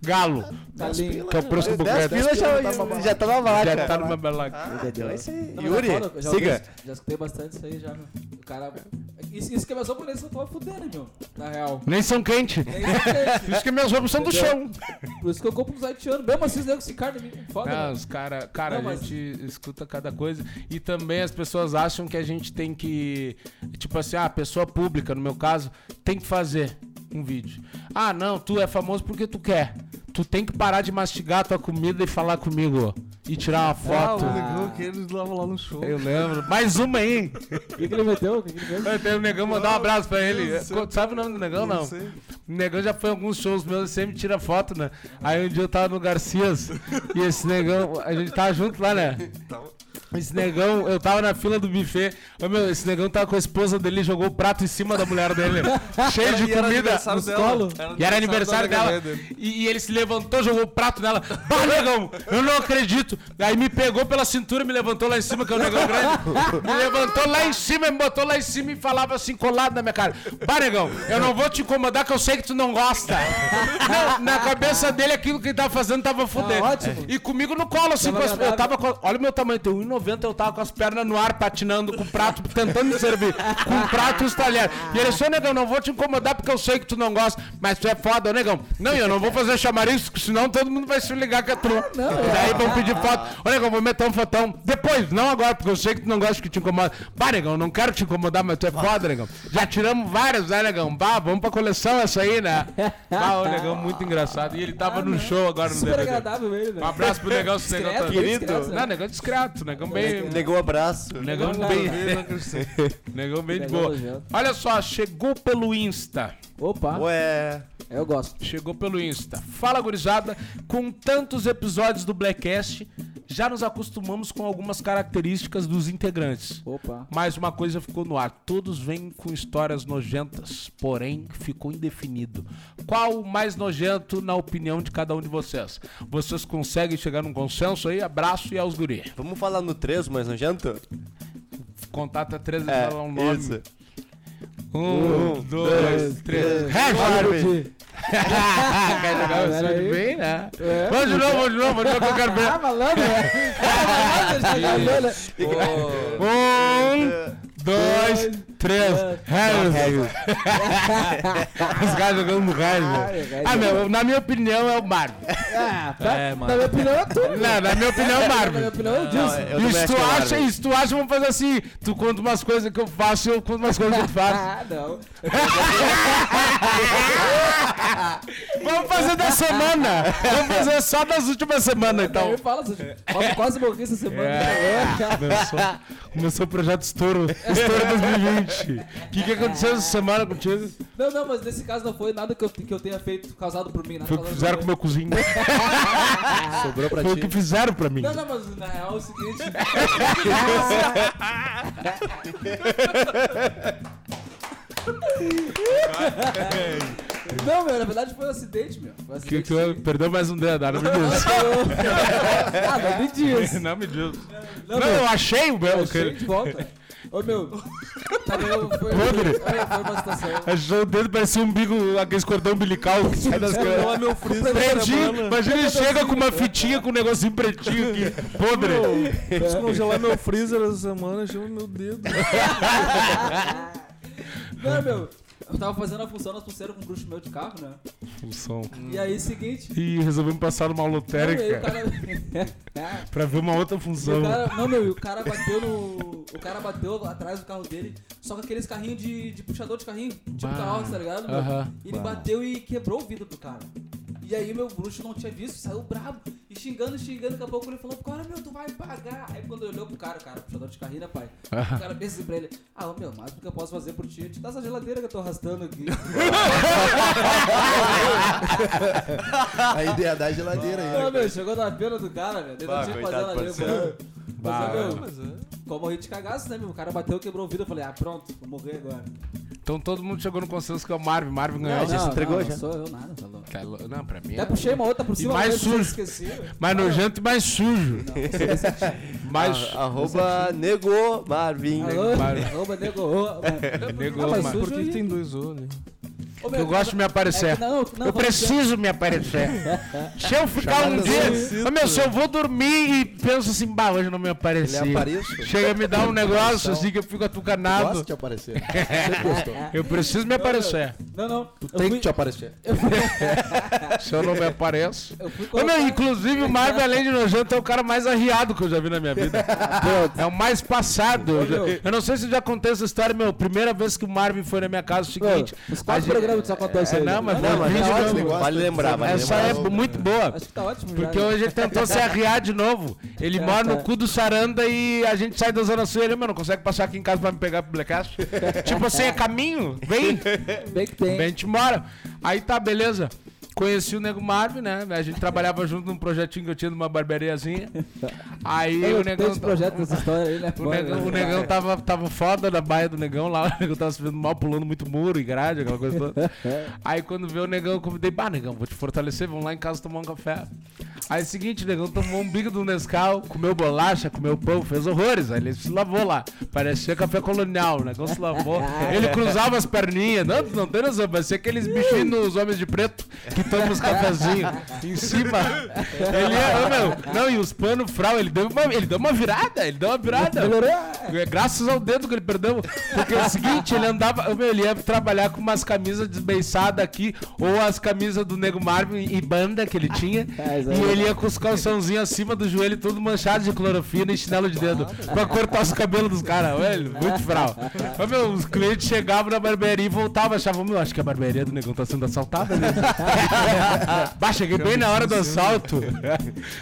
Galo. Galinho. Que é o 10 buquete. pila já, tá numa balaca. já tá numa balaca. Já tá numa balaca. Ah, então é isso aí. Não, mas Yuri, é eu já siga. ouvi- Já escutei bastante isso aí já, meu. O cara. Isso, isso que é roupas nem são tão fudendo, meu. Na real. Nem são quentes. Nem isso que é Por isso que minhas roupas são do chão. Por isso que eu compro uns haitianos. Mesmo assim, os negros se carne me foda, meu. os cara, cara, Não, a mas- gente escuta cada coisa. E também as pessoas acham que a gente tem que. Tipo assim, ah, pessoa pública, no meu caso, tem que fazer um vídeo. Ah, não, tu é famoso porque tu quer. Tu tem que parar de mastigar a tua comida e falar comigo. E tirar uma Ah, foto. o negão que eles lavam lá no show. Eu lembro. Mais uma aí. O que, que ele meteu? O que, que ele fez? O negão mandar um abraço pra ele. Sabe o nome do negão, não? Sei. O negão já foi em alguns shows meus e sempre tira foto, né? Aí um dia eu tava no Garcias e esse negão, a gente tava junto lá, né? Esse negão, eu tava na fila do buffet. Ô, meu, esse negão tava com a esposa dele, jogou o prato em cima da mulher dele. cheio de E era comida. aniversário nos dela. colos. E era aniversário dela. E, e ele se levantou, jogou o prato nela. Bah, negão, eu não acredito. Aí me pegou pela cintura, me levantou lá em cima, que é o negão grande. Me levantou lá em cima, me botou lá em cima e falava assim, colado na minha cara. Bah, negão, eu não vou te incomodar, que eu sei que tu não gosta. Não, na cabeça dele, aquilo que ele tava fazendo tava fudendo. ótimo. E comigo no colo, assim, Tava com as, eu tava com, Olha o meu tamanho, tem 1,90, eu tava com as pernas no ar, patinando com o prato, tentando me servir. Com o prato e os talheres. E ele, seu negão, não vou te incomodar porque eu sei que tu não gosta, mas tu é foda, negão. Não, eu não vou fazer chamariz, senão todo mundo vai se ligar que é tu. e daí vão pedir foto. Ô negão, vou meter um fotão. Depois, não agora, porque eu sei que tu não gosta que te incomoda. Bah, negão, não quero te incomodar, mas tu é foda, negão. Já tiramos várias, né, negão? Bah, vamos pra coleção essa aí, né? Bah, o negão muito engraçado. E ele tava no show agora no Super DVD. agradável ele, né? Um abraço pro negão, se o negão tá... Querido. né? Não, negão discreto, negão bem... Negou um abraço. Negão bem... Negão bem de Negão boa. Olha só, chegou pelo Insta. Opa, Ué, eu gosto. Chegou pelo Insta. Fala, gurizada. Com tantos episódios do Blackcast, já nos acostumamos com algumas características dos integrantes. Opa. Mas uma coisa ficou no ar. Todos vêm com histórias nojentas, porém ficou indefinido. Qual o mais nojento na opinião de cada um de vocês? Vocês conseguem chegar num consenso aí? Abraço e aos guri. vamos falar no 3, mas nojento? Contata 13 e É, fala um nome. isso. Um, dois, três. Harvard. Quer jogar Ah, peraí. bem, né? É. Vamos de novo, vamos de novo, vamos de novo que eu quero ver. Ah, malandro, né? Ah, tá Um, dois, três. Regis! Os caras jogando no Regis. Ah, meu, na minha opinião é o Marvin. Ah, tá. É, Na minha opinião é tudo. Não, na minha opinião é o Na minha opinião é E também se acho tu é o acha, se tu acha, vamos fazer assim. Tu conta umas coisas que eu faço e eu conto umas coisas que tu faz. Ah, não. Vamos fazer da semana. Vamos fazer só das últimas semanas, então. Eu falo, quase morri essa semana. É. Começou, começou o projeto Estouro. Estouro 2020. O que, que aconteceu essa semana contigo? Não, não, mas nesse caso não foi nada que eu, que eu tenha feito causado por mim. Nada Foi o que fizeram com o meu cozinho. Sobrou pra Foi o ti. que fizeram pra mim. Não, não, mas na real é o seguinte. Não, meu, na verdade foi um acidente, meu. Foi um Que, acidente. que, perdeu mais um dedo, ah, não me diz. ah, não me diz. não me diz. Não, Não, eu achei o meu. eu achei que- de volta. Ô, meu. Tá vendo? Foi, Podre. foi, foi uma situação. Achou o dedo, parecia um umbigo, aquele cordão umbilical que sai das Congelar caras. meu freezer Pretinho, imagina ele chega com uma fitinha com um negocinho pretinho aqui, podre. Descongelar meu freezer essa semana, chama meu dedo. Não, meu. Eu tava fazendo a função nas pulseiras com um bruxo meu de carro, né? Função. E aí, seguinte. E resolvemos passar numa Não, lotérica cara. pra ver uma outra função. cara, não, meu, e o cara bateu no. O cara bateu atrás do carro dele, só com aqueles carrinhos de, de puxador de carrinho, tipo Bah. carroça, tá ligado? meu? Aham. Ele bateu e quebrou o vidro do cara. E aí meu bruxo não tinha visto, saiu brabo, e xingando, xingando, daqui a pouco ele falou, cara, meu, tu vai pagar. Aí quando olhou pro cara, o cara, puxador de carrinho, né, pai? O cara pensa assim pra ele, ah, ô, meu, mas o que eu posso fazer por ti? Te dá essa geladeira que eu tô arrastando aqui. A ideia da geladeira aí. Não, né? meu, chegou na pena do cara, velho. Ele Bah, não tinha que fazer parceiro. mano. Bah, Mas, meu, Mas é. como morri de cagaço, né, meu? O cara bateu, quebrou o vidro, eu falei, ah, pronto, vou morrer agora. Então todo mundo chegou no consenso que é o Marvin. Marvin ganhou. Não, já se entregou, não, já? Não sou eu nada, tá louco. Tá Não, pra mim Até é puxei uma outra por cima, mais mas eu sujo. esqueci. Mais nojento e mais sujo. Não. Mais. A- Arroba nego Marvin. Arroba nego. ô, mano. Negou, Ah, mas mas- sujo Por que, aí. que tem dois olhos? Ô, meu, Eu gosto de me aparecer. é não, não, eu preciso me aparecer. Se eu ficar um dia. Ô, meu, se eu vou dormir e penso assim, bah, hoje eu não me apareci. Aparece. Chega a me dar um negócio Então, assim que eu fico atucanado. de aparecer. Sempre gostou. Eu preciso me aparecer. Não, não. Eu Tem fui, que te aparecer. Se eu não me apareço. eu fui Ô, meu, colocar- inclusive o Marvin, além de nojento, é o cara mais arriado que eu já vi na minha vida. É o mais passado. Eu, já- eu não sei se eu já contei essa história, meu. Primeira vez que o Marvin foi na minha casa, é o seguinte. Os quatro programas só acontece É, aí. não, mas né? foi mas um vídeo tá ótimo. gosta Vale lembrar, vale Essa lembrar. é muito boa. Acho que tá ótimo. Porque já. hoje ele tentou se arriar de novo. Ele É, mora no tá. cu do Saranda e a gente sai da Zona Sul e ele, mano, não consegue passar aqui em casa pra me pegar pro Blackcast. tipo assim, é caminho, vem, Bem que tem. vem, a gente mora. Aí tá, beleza. Conheci o Nego Marvin, né? A gente trabalhava junto num projetinho que eu tinha numa barberiazinha. Aí Eu o Negão... esse projeto dessa história aí, né? O negão, o negão tava, tava foda na baia do negão lá, o negão tava se vendo mal, pulando muito muro e grade, aquela coisa toda. Aí quando veio o negão, eu convidei, bah, negão, vou te fortalecer, vamos lá em casa tomar um café. Aí seguinte, o negão tomou um bico do Nescau, comeu bolacha, comeu pão, fez horrores. Aí ele se lavou lá. Parecia café colonial, o negão se lavou. Ele cruzava as perninhas. Não, não tem noção, parecia aqueles bichinhos nos homens de preto que tomam os cafezinhos em cima. Ele ia, ô, meu, não, e os panos fral, ele deu uma, ele deu uma virada, ele deu uma virada. É graças ao dedo que ele perdeu. Porque é o seguinte, ele andava. meu, Ele ia trabalhar com umas camisas desbeiçadas aqui, ou as camisas do Nego Marvin e banda que ele tinha. É, aí. e ele ia com os calçãozinhos acima do joelho, todo manchado de clorofina e chinelo de dedo. Pra cortar os cabelos dos caras. Velho, muito fral. Mas, meu, os clientes chegavam na barbearia e voltavam, achavam, meu, acho que a barbearia do Negão tá sendo assaltada mesmo. bah, cheguei bem na hora do assalto.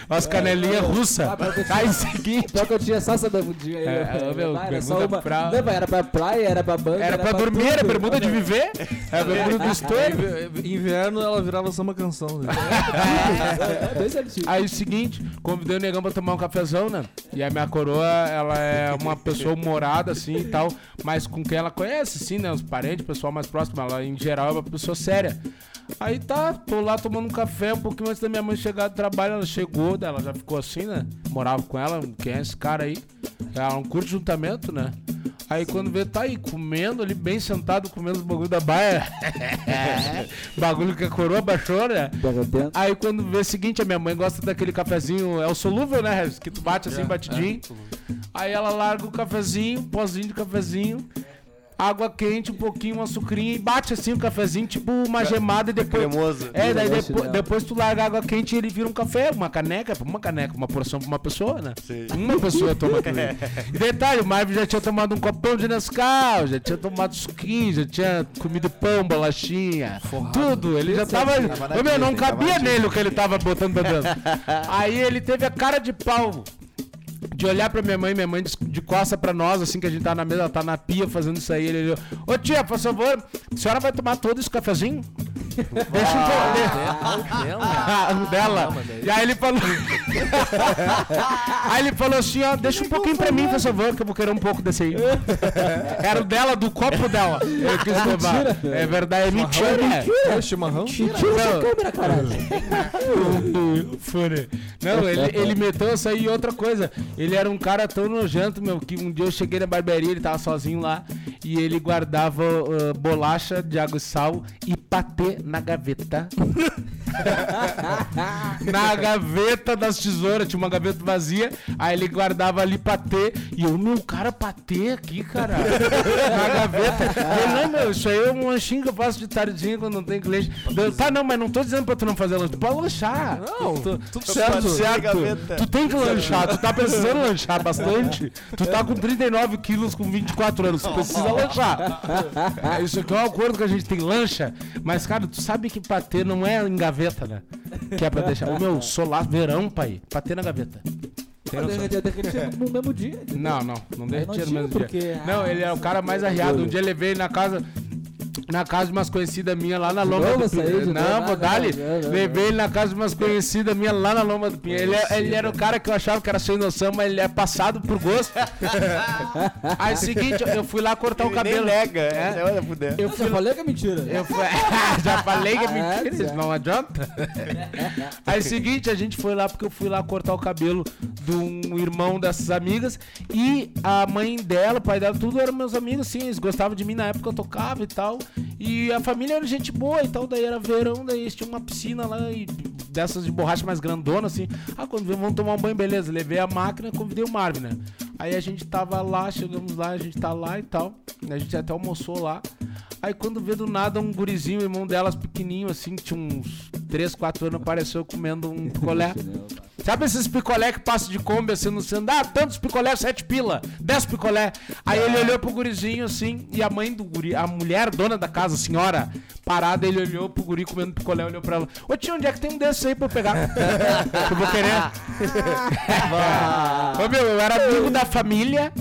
As canelinhas russas. Ah, Aí, seguinte. Pior que eu tinha só essa bermudinha aí. É, né? meu, era só uma. pra- Não, era pra praia, era pra banda. Era pra dormir, era bermuda de viver. Era bermuda do estouro. Inverno ela virava só uma canção. né? É. Aí o seguinte, convidei o negão pra tomar um cafezão, né? E a minha coroa, ela é uma pessoa humorada, assim e tal, mas com quem ela conhece, sim, né? Os parentes, o pessoal mais próximo, ela em geral é uma pessoa séria. Aí tá, tô lá tomando um café, um pouquinho antes da minha mãe chegar do trabalho, ela chegou, ela já ficou assim, né? Morava com ela, quem é esse cara aí? Ela não curte juntamento, né? Aí quando vê, tá aí comendo ali, bem sentado, comendo os bagulho da baia. bagulho que a coroa baixou, né? Aí quando vê o seguinte, a minha mãe gosta daquele cafezinho, é o solúvel, né, Regis? Que tu bate assim, batidinho. Aí ela larga o cafezinho, pozinho de cafezinho, água quente, um pouquinho, um açucrinho e bate assim o cafezinho, tipo uma gemada e depois... Cremoso. É, daí depois, dela. depois tu larga a água quente e ele vira um café, uma caneca, uma caneca, uma porção pra uma pessoa, né? Sim. Uma pessoa toma aquilo. E detalhe, o Marvin já tinha tomado um copão de Nescau, já tinha tomado suquinho, já tinha comido pão, bolachinha, tudo. Ele já tava. Tava na Ô, meu, não tava cabia nele o que ele tava botando pra dentro. Aí ele teve a cara de pau. De olhar pra minha mãe, minha mãe de, de costa pra nós, assim que a gente tá na mesa, ela tá na pia fazendo isso aí. Ele olhou, ô tia, por favor, a senhora vai tomar todo esse cafezinho? Deixa um pouco. Ah, o dela. E aí ele falou. aí ele falou assim, ó, deixa um pouquinho pra mim, por favor, que eu vou querer um pouco desse aí. Era o dela, do copo dela. Eu quis levar. É verdade, é mentira. É chimarrão? Tira essa câmera, caralho. Não, ele, ele meteu essa aí e outra coisa. Ele era um cara tão nojento, meu, que um dia eu cheguei na barbearia, ele tava sozinho lá, e ele guardava ah, bolacha de água e sal e patê na gaveta. na gaveta das tesouras, tinha uma gaveta vazia, aí ele guardava ali patê, e eu, meu, cara, patê aqui, cara, na gaveta. Eu, não, meu, isso aí é um lanchinho que eu faço de tardinha quando não tem cliente. Eu, tá, não, mas não tô dizendo pra tu não fazer lanche, tu pode lanchar. Não, Tu- tudo certo. certo. Tu tem que lanchar, tu tá lanchar bastante. Tu tá com 39 quilos com 24 anos, tu precisa lanchar. Isso aqui é um acordo que a gente tem lancha, mas cara, tu sabe que patê não é em gaveta, né? Que é pra deixar. O meu, solar, verão, pai, patê na gaveta. Derretia, derretia no mesmo dia. Não, não, não derretia no mesmo dia. Não, ele é o cara mais arriado. Um dia ele veio na casa. Na casa de umas conhecidas minhas lá na Loma novo do novo? Não, Ah, dar-lhe. não, não, Levei ele na casa de umas conhecidas minhas lá na Loma do Pinha. Ele, é- ele era o cara que eu achava que era sem noção, mas ele é passado por gosto. Aí, seguinte, eu fui lá cortar o Ele cabelo. nem nega, É? é. Eu Eu fui já falei que é mentira. eu fui... Já falei que é Ah, mentira, é, não adianta. Aí, seguinte, a gente foi lá porque eu fui lá cortar o cabelo de um irmão dessas amigas e a mãe dela, o pai dela, tudo eram meus amigos, sim, eles gostavam de mim na época eu tocava e tal. E a família era gente boa e tal, daí era verão, daí eles tinham uma piscina lá e dessas de borracha mais grandona, assim. Ah, quando vamos tomar um banho, beleza. Levei a máquina, convidei o Marvin, né? Aí a gente tava lá, chegamos lá, a gente tá lá e tal. A gente até almoçou lá. Aí quando vê do nada um gurizinho, irmão delas pequenininho, assim, que tinha uns 3, 4 anos, apareceu comendo um picolé. Sabe esses picolé que passam de Kombi assim no centro? Ah, tantos picolé, 7 pila, 10 picolé. Aí ele olhou pro gurizinho assim, e a mãe do guri, a mulher, dona da casa, a senhora, parada, ele olhou pro guri comendo picolé, olhou pra ela. Ô tio, onde é que tem um desses aí pra eu pegar? que eu vou querer. Ô meu, eu era amigo da família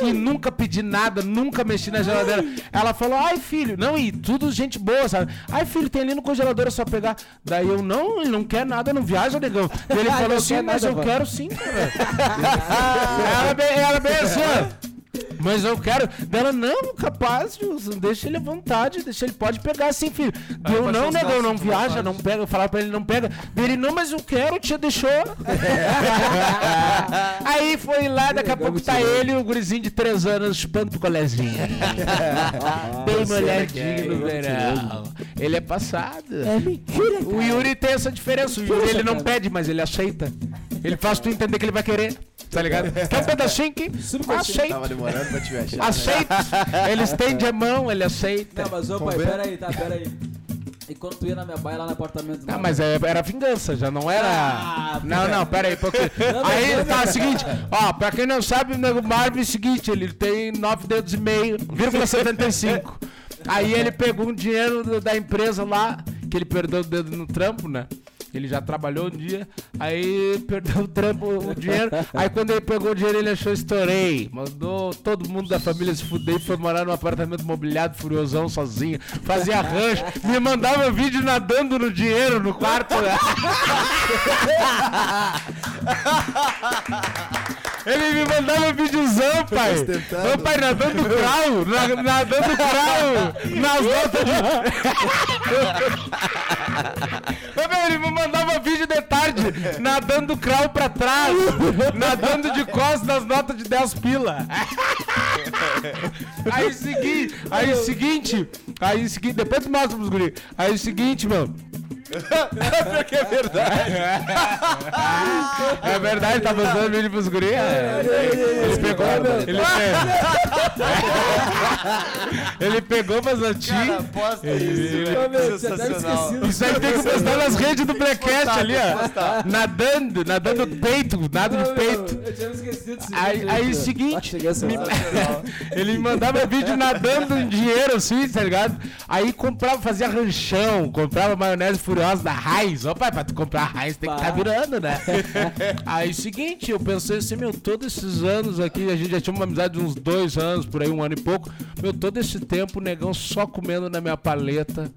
e nunca pedi nada, nunca mexi na geladeira. Ela falou, ai filho, não, e tudo gente boa, sabe? Ai filho, tem ali no congelador, é só pegar. Daí eu, não, ele não quer nada, não viaja, negão. Daí ele falou Não assim, quer mas nada, eu vó." quero sim, cara. ela, bem, ela bem assim. Mas eu quero. Dela, não, capaz, Gilson, deixa ele à vontade, deixa ele, pode pegar sim, filho. Deu, baixar não, negão, gastos, não viaja, não pega. Eu falava pra ele, não pega. Dele, não, mas eu quero, tia deixou. Aí foi lá, daqui a pouco tá ele e o gurizinho de 3 anos chupando picolézinho. Bem molhadinho no verão. Ele é passado. É mentira, O Yuri tem essa diferença. O Yuri ele não pede, mas ele aceita. Ele faz tu entender que ele vai querer. Tá ligado? Quer um pedacinho aqui? Aceita. Tava demorando pra te achar. Aceita. Ele estende a mão, ele aceita. Não, mas ô pai, Conver- pera aí, tá, pera aí. E quando tu ia na minha baia lá no apartamento Ah, lá, mas é- era vingança, já não era. Ah, não, não, pera aí, porque. Aí tá, o seguinte, ó, pra quem não sabe, o nego Marvin é o seguinte, ele tem 9 dedos e meio, vírgula 75. Aí ele pegou um dinheiro da empresa lá, que ele perdeu o dedo no trampo, né? Ele já trabalhou um dia, aí perdeu o trampo, o dinheiro. Aí quando ele pegou o dinheiro, ele achou estourei. Mandou todo mundo da família se fuder e foi morar num apartamento mobiliado, furiosão, sozinho. Fazia rancho, me mandava vídeo nadando no dinheiro no quarto. Ele me mandava videozão, pai. Ô, pai, nadando crau, na- nadando crau, nas notas de... Ô, meu, ele me mandava vídeo de tarde, nadando crau pra trás, nadando de costas nas notas de 10 pila. Aí, seguinte, aí, seguinte, aí, seguinte, depois tu mostra pros guri. Aí, o seguinte, meu... Porque é verdade. É verdade, tá mandando vídeo pros guri? É. Ele pegou, ele pegou. Ele pegou, mas a ti. Cara, posta isso. Isso aí tem que postar nas redes do Blackcast ali, ó. Nadando, nadando peito, nada de peito. Eu tinha me esquecido desse Aí, cara. seguinte, ele me mandava vídeo nadando em dinheiro assim, tá ligado? Aí comprava, fazia ranchão, comprava maionese furiosa da Heinz. Ó, pai, pra tu comprar Heinz tem que tá Pá. virando, né? Aí seguinte, eu pensei assim, meu, todos esses anos aqui, a gente já tinha uma amizade de uns dois anos, por aí, um ano e pouco. Meu, todo esse tempo, o negão só comendo na minha paleta.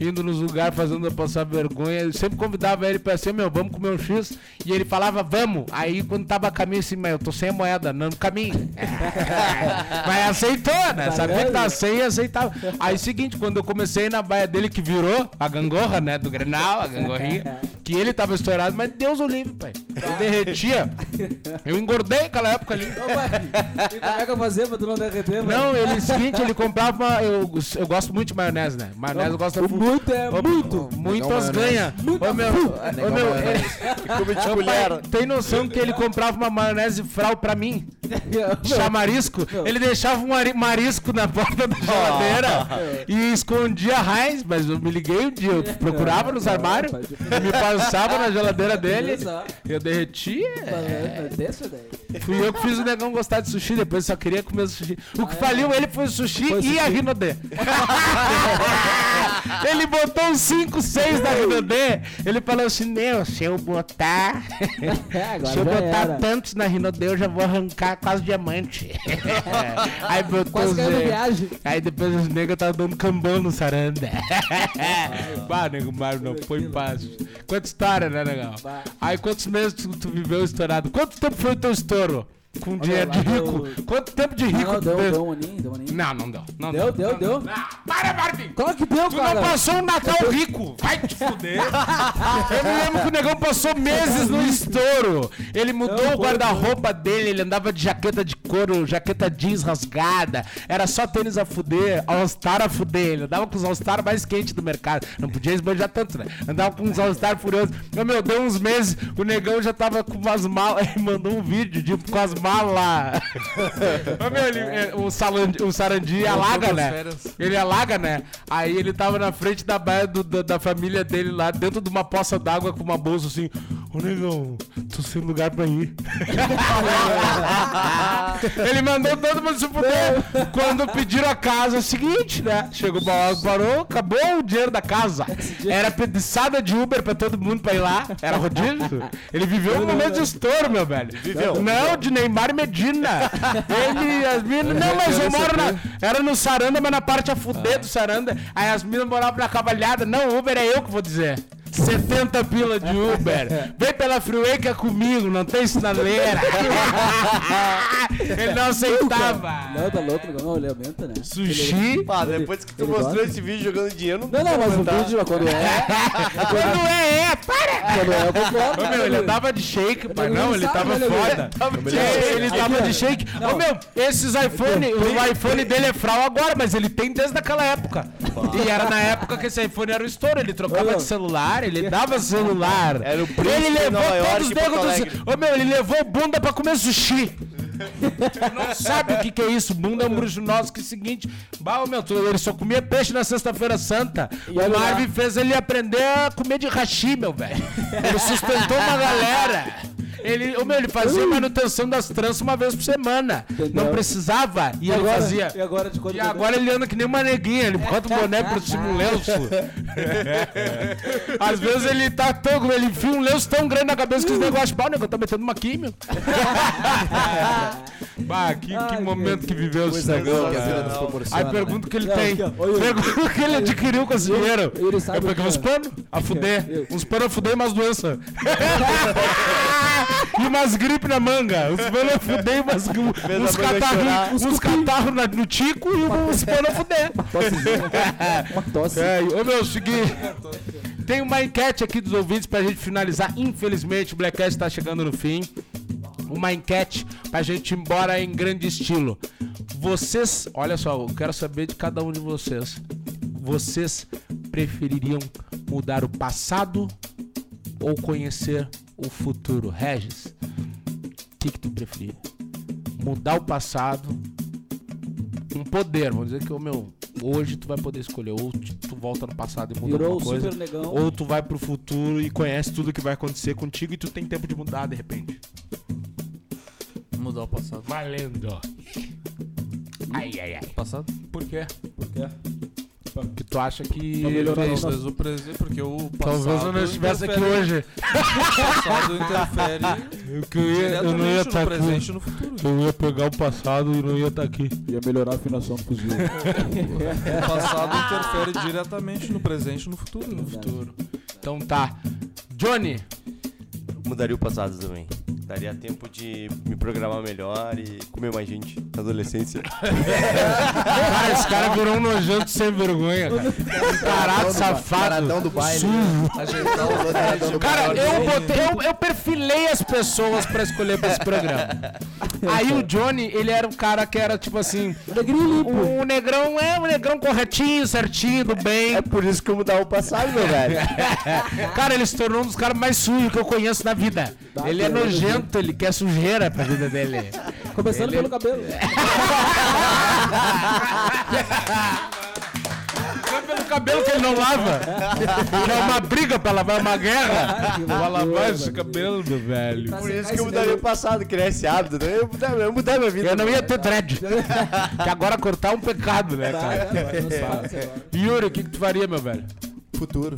Indo nos lugares fazendo eu passar vergonha. Eu sempre convidava ele pra ser, meu, vamos comer um X. E ele falava, vamos. Aí quando tava a caminho assim, mas eu tô sem a moeda, não no caminho. mas aceitou, né? Sabia que tava sem e aceitava. Aí seguinte, quando eu comecei na baia dele, que virou a gangorra, né? Do Grenal, a gangorrinha. Que ele tava estourado, mas Deus o livre, pai. Eu derretia. Eu engordei naquela época ali. Ô, pai, e como é que eu fazia pra tu não derreter? Não, ele, seguinte, ele comprava. Eu, eu gosto muito de maionese, né? Maionese eu gosto O muito é Ô, muito. Muitas ganha. Ô, meu, ô, meu, ele- Come de Ô, colher. tem noção que ele comprava uma maionese fral pra mim? Chamarisco? Ele deixava um mari- marisco na porta da geladeira e escondia Heinz, mas eu me liguei um dia, eu procurava nos armários, me passava na geladeira dele, eu derretia. Daí. Fui eu que fiz o negão gostar de sushi, depois só queria comer sushi. O que faliu ele foi o sushi e a. Rinodê. ele botou uns 5, 6 da Rinodê. Ele falou assim: Meu, se eu botar. É, se eu botar era. tantos na Rinodê, eu já vou arrancar quase diamante. Aí botou Quase os, na viagem. Aí depois os negros estavam dando cambão no saranda. bah, nego Mário, não foi fácil. Quanta história, né? Bah. Aí quantos meses tu, tu viveu estourado? Quanto tempo foi o teu estouro? Com dinheiro de lá rico? deu- Quanto tempo de rico Não, tu deu, fez? deu um aninho, deu um aninho. Não, não deu. Não Deu, deu, não, deu. Não, para, Marvin! Claro que deu, Tu cara. não passou um Natal rico! Vai te fuder! Eu me lembro que o negão passou meses no estouro. Ele mudou o guarda-roupa dele, ele andava de jaqueta de couro, jaqueta jeans rasgada. Era só tênis a fuder, All-Star a fuder. Ele andava com os All-Star mais quentes do mercado. Não podia esbanjar tanto, né? Andava com uns All-Star furiosos. Meu, meu, deu uns meses, o negão já tava com umas malas. Ele mandou um vídeo de, com as malas. Ô, meu, ele- é, o, Salandi, o Sarandi alaga, né? Ele alaga, né? Aí ele tava na frente da baia do- da, da família dele lá, dentro de uma poça d'água com uma bolsa assim. Ô negão, tô sem lugar pra ir. ele mandou todo mundo se fuder. Quando pediram a casa, é o seguinte, né? Chegou uma hora, parou, acabou o dinheiro da casa. Era pediçada de Uber pra todo mundo pra ir lá. Era rodízio. Ele viveu um momento de estouro, meu velho. Viveu. Não, de Neymar e Medina. Ele, as minas. Não, mas eu moro na. Era no Saranda, mas na parte a fuder do Saranda. Aí as minas moravam na cavalhada. Não, Uber é eu que vou dizer. 70 pila de Uber. Vem pela freeway que é comigo, não tem sinaleira. Ele não aceitava. Não, tá louco, não, ele aumenta, né? Sushi. Pá, depois que tu ele mostrou gosta. esse vídeo jogando dinheiro, Não, não, mas o comentar. vídeo, quando é, Quando é, é, para! quando é, eu concordo. Ô meu, ele andava de shake, pai. Não, não ele tava né, foda. Ele, tava de shake. Ô meu, esses iPhone, o iPhone dele é fral agora, mas ele tem desde aquela época. E era na época que esse iPhone era o estouro. Ele trocava de celular, ele dava celular. Era o príncipe Ele levou Nova York todos os e Porto negros Alegre. do... Ô meu, ele levou bunda pra comer sushi. Tu não sabe o que, que é isso. Bunda é um bruxo nosso que é o seguinte. Bah, ô, meu, tu- ele só comia peixe na sexta-feira santa. E o lá. Marvin fez ele aprender a comer de hashi, meu velho. Ele sustentou uma galera. Ele, ô, meu, ele fazia manutenção das tranças uma vez por semana. Entendeu? Não precisava. E, E ele agora, fazia. e agora de E agora ele anda que nem uma neguinha, ele bota o boné por cima um lenço. Às vezes ele tá tão. Ele enfia um lenço tão grande na cabeça que os negócios. Pau, o negócio tá metendo uma química. bah, que, que Ai, momento que viveu esse Coisa negócio. boa que vida cara. nos Aí pergunta o que ele Não, tem. Pergunta o que ele adquiriu com esse dinheiro. Eu peguei o uns é. panos a fuder. Uns panos a fuder e umas doenças. e umas gripes na manga. A fuder e umas, uns catarros uns catarro na- no tico e panos a fuder. tossezinha. Uma tosse. É, ô meu, seguir. Tem uma enquete aqui dos ouvintes pra gente finalizar. Infelizmente, o Blackcast tá chegando no fim. Uma enquete pra gente ir embora em grande estilo. Vocês, olha só, eu quero saber de cada um de vocês. Vocês prefeririam mudar o passado ou conhecer o futuro? Regis, o que, que tu preferia? Mudar o passado um poder, vamos dizer que o meu hoje tu vai poder escolher ou tu volta no passado e muda Virou o alguma coisa, super negão. ou tu vai pro futuro e conhece tudo que vai acontecer contigo e tu tem tempo de mudar de repente. Mudar o passado. Valendo. Ai ai ai. Passado? Por quê? Por quê? Que tu acha que. Nosso- Talvez o presente, porque o passado Talvez eu não estivesse aqui hoje. O passado interfere Que eu, ia, eu não ia estar aqui. presente e no futuro. Eu ia pegar o passado e não ia estar aqui. Ia melhorar a afinação do fuzil. O passado interfere diretamente no presente e no futuro. No futuro. Então tá. Johnny, Mudaria o passado também. Daria tempo de me programar melhor e comer mais gente na adolescência. cara, esse cara virou um nojento sem vergonha, cara. Um Caralho, safado. Do baile. Sujo. Do Cara, eu botei, eu, eu perfilei as pessoas pra escolher pra esse programa. Aí o Johnny, ele era um cara que era tipo assim. O, o negrão é um negrão corretinho, certinho, do bem. É por isso que eu mudava o passado, meu velho. Cara, ele se tornou um dos caras mais sujos que eu conheço na vida. Tá, Ele é cara, nojento, ele quer sujeira pra vida dele. Começando Ele- pelo cabelo. Só pelo cabelo que ele não lava. É uma briga pra lavar, é uma guerra. que Pra lavar esse cabelo, meu velho. Por isso que eu mudaria o passado, criar esse hábito. né? Eu mudar, eu mudar minha vida. Eu não ia ter dread. Que agora cortar é um pecado, né, cara? é. Yuri, o que, que tu faria, meu velho? Futuro.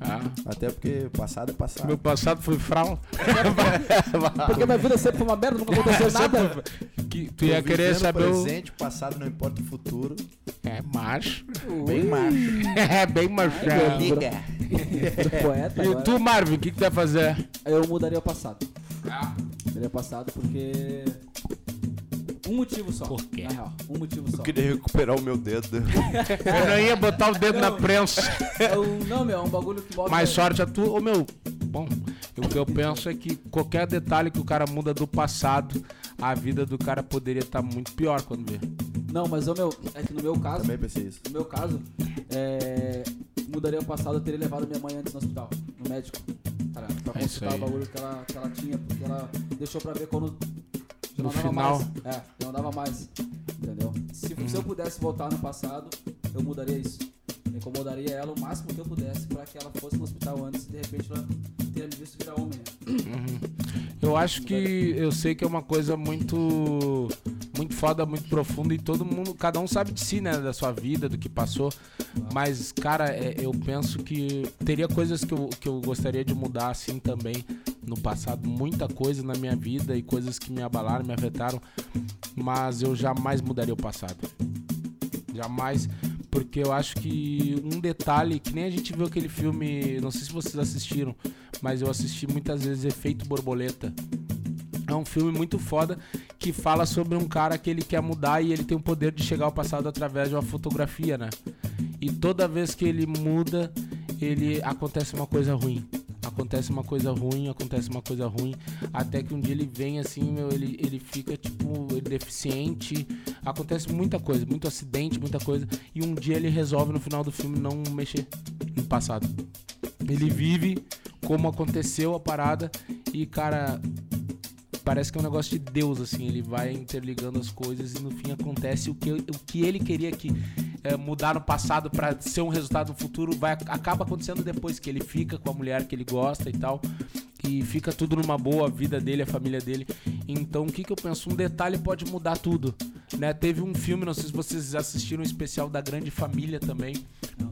Ah, Até porque passado é passado. meu passado foi frau. Porque minha vida sempre foi uma merda, nunca aconteceu nada. Que tu ia querer saber o... presente, passado, não importa o futuro. É macho. Bem macho. É bem machão. Liga. Poeta E agora. tu, Marvin, o que, que tu vai fazer? Eu mudaria o passado. Mudaria o passado porque. Um motivo só. Por quê? Na real, um motivo só. Eu queria recuperar o meu dedo. Eu não ia botar o dedo na prensa. Eu- não, meu, é um bagulho que mostra. Mais sorte a tu. Ô, meu, bom, o que eu penso é que qualquer detalhe que o cara muda do passado, a vida do cara poderia estar muito pior quando vê. Não, mas o meu. É que no meu caso. Também pensei isso. No meu caso, é, mudaria o passado, eu teria levado minha mãe antes no hospital, no médico. Cara, pra É consultar o aí. bagulho que ela, que ela tinha, porque ela deixou pra ver quando. No não dava final. Mais. É, não dava mais. Entendeu? Se, se eu pudesse voltar no passado, eu mudaria isso. Eu incomodaria ela o máximo que eu pudesse pra que ela fosse no hospital antes e de repente ela teria me visto virar homem. Né? Eu acho que eu sei que é uma coisa muito muito foda, muito profunda e todo mundo, cada um sabe de si, né, da sua vida, do que passou. Mas cara, é, eu penso que teria coisas que eu, que eu gostaria de mudar assim também no passado, muita coisa na minha vida e coisas que me abalaram, me afetaram, mas eu jamais mudaria o passado. Jamais, porque eu acho que um detalhe, que nem a gente viu aquele filme, não sei se vocês assistiram, mas eu assisti muitas vezes Efeito Borboleta. É um filme muito foda que fala sobre um cara que ele quer mudar e ele tem o poder de chegar ao passado através de uma fotografia, né? E toda vez que ele muda, ele acontece uma coisa ruim. Acontece uma coisa ruim, acontece uma coisa ruim, até que um dia ele vem assim, meu, ele, ele fica tipo deficiente. Acontece muita coisa, muito acidente, muita coisa. E um dia ele resolve no final do filme não mexer no passado. Ele vive como aconteceu a parada e, cara, parece que é um negócio de Deus, assim. Ele vai interligando as coisas e no fim acontece o que, o que ele queria que é, mudar no passado pra ser um resultado no futuro, vai, acaba acontecendo depois que ele fica com a mulher que ele gosta e tal. E fica tudo numa boa, a vida dele, a família dele. Então, o que, que eu penso? Um detalhe pode mudar tudo. Né? Teve um filme, não sei se vocês assistiram, um especial da Grande Família também,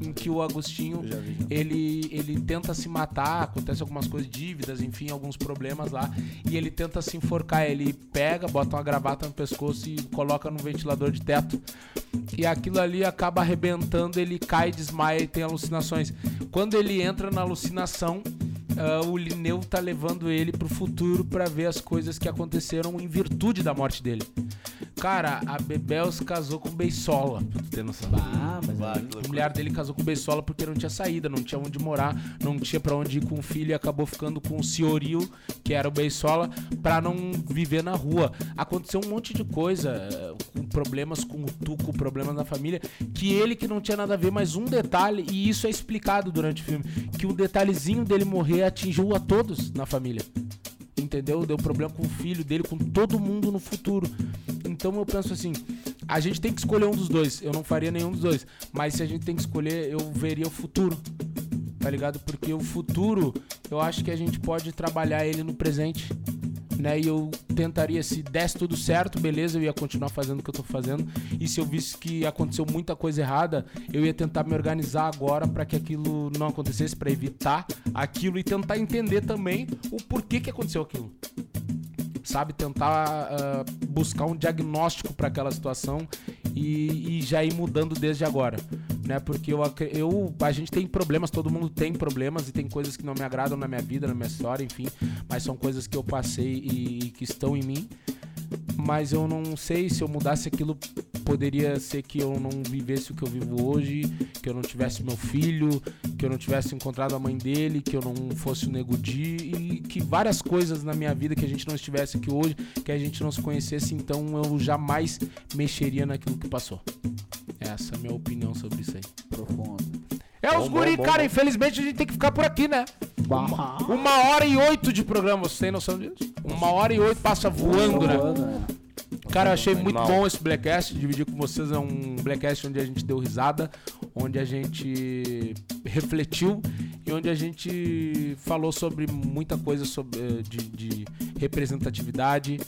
em que o Agostinho ele, ele tenta se matar, acontece algumas coisas, dívidas, enfim, alguns problemas lá, e ele tenta se enforcar. Ele pega, bota uma gravata no pescoço e coloca no ventilador de teto. E aquilo ali acaba arrebentando, ele cai, desmaia e tem alucinações. Quando ele entra na alucinação, ah, o Linneu tá levando ele pro futuro pra ver as coisas que aconteceram em virtude da morte dele. Cara, a Bebel se casou com Beisola, pra tu ter noção. Ah, mas Bah, A loucura. mulher dele casou com o Beisola porque não tinha saída, não tinha onde morar, não tinha pra onde ir com o filho e acabou ficando com o Senhorio, que era o Beisola, pra não viver na rua. Aconteceu um monte de coisa, eh, com problemas com o Tuco, problemas na família, que ele que não tinha nada a ver, mas um detalhe, e isso é explicado durante o filme, que o detalhezinho dele morrer atingiu a todos na família. Entendeu? Deu problema com o filho dele, com todo mundo no futuro. Então eu penso assim, a gente tem que escolher um dos dois. Eu não faria nenhum dos dois. Mas se a gente tem que escolher, eu veria o futuro. Tá ligado? Porque o futuro, eu acho que a gente pode trabalhar ele no presente. né? E eu tentaria, se desse tudo certo, beleza, eu ia continuar fazendo o que eu tô fazendo. E se eu visse que aconteceu muita coisa errada, eu ia tentar me organizar agora para que aquilo não acontecesse, para evitar aquilo e tentar entender também o porquê que aconteceu aquilo sabe? Tentar uh, buscar um diagnóstico para aquela situação e, e, já ir mudando desde agora, né? Porque eu, eu, a gente tem problemas, todo mundo tem problemas e tem coisas que não me agradam na minha vida, na minha história, enfim, mas são coisas que eu passei e, e que estão em mim. Mas eu não sei se eu mudasse aquilo poderia ser que eu não vivesse o que eu vivo hoje, que eu não tivesse meu filho, que eu não tivesse encontrado a mãe dele, que eu não fosse o Nego Di e que várias coisas na minha vida que a gente não estivesse aqui hoje, que a gente não se conhecesse, então eu jamais mexeria naquilo que passou. Essa é a minha opinião sobre isso aí. Profundo. É os guri, cara, bom. infelizmente a gente tem que ficar por aqui, né? Uma, uma hora e oito de programa, você tem noção disso? Uma hora e oito passa voando, né? Cara, eu achei muito bom esse Blackcast. Dividir com vocês é um Blackcast onde a gente deu risada, onde a gente refletiu e onde a gente falou sobre muita coisa sobre, eh, de, de representatividade,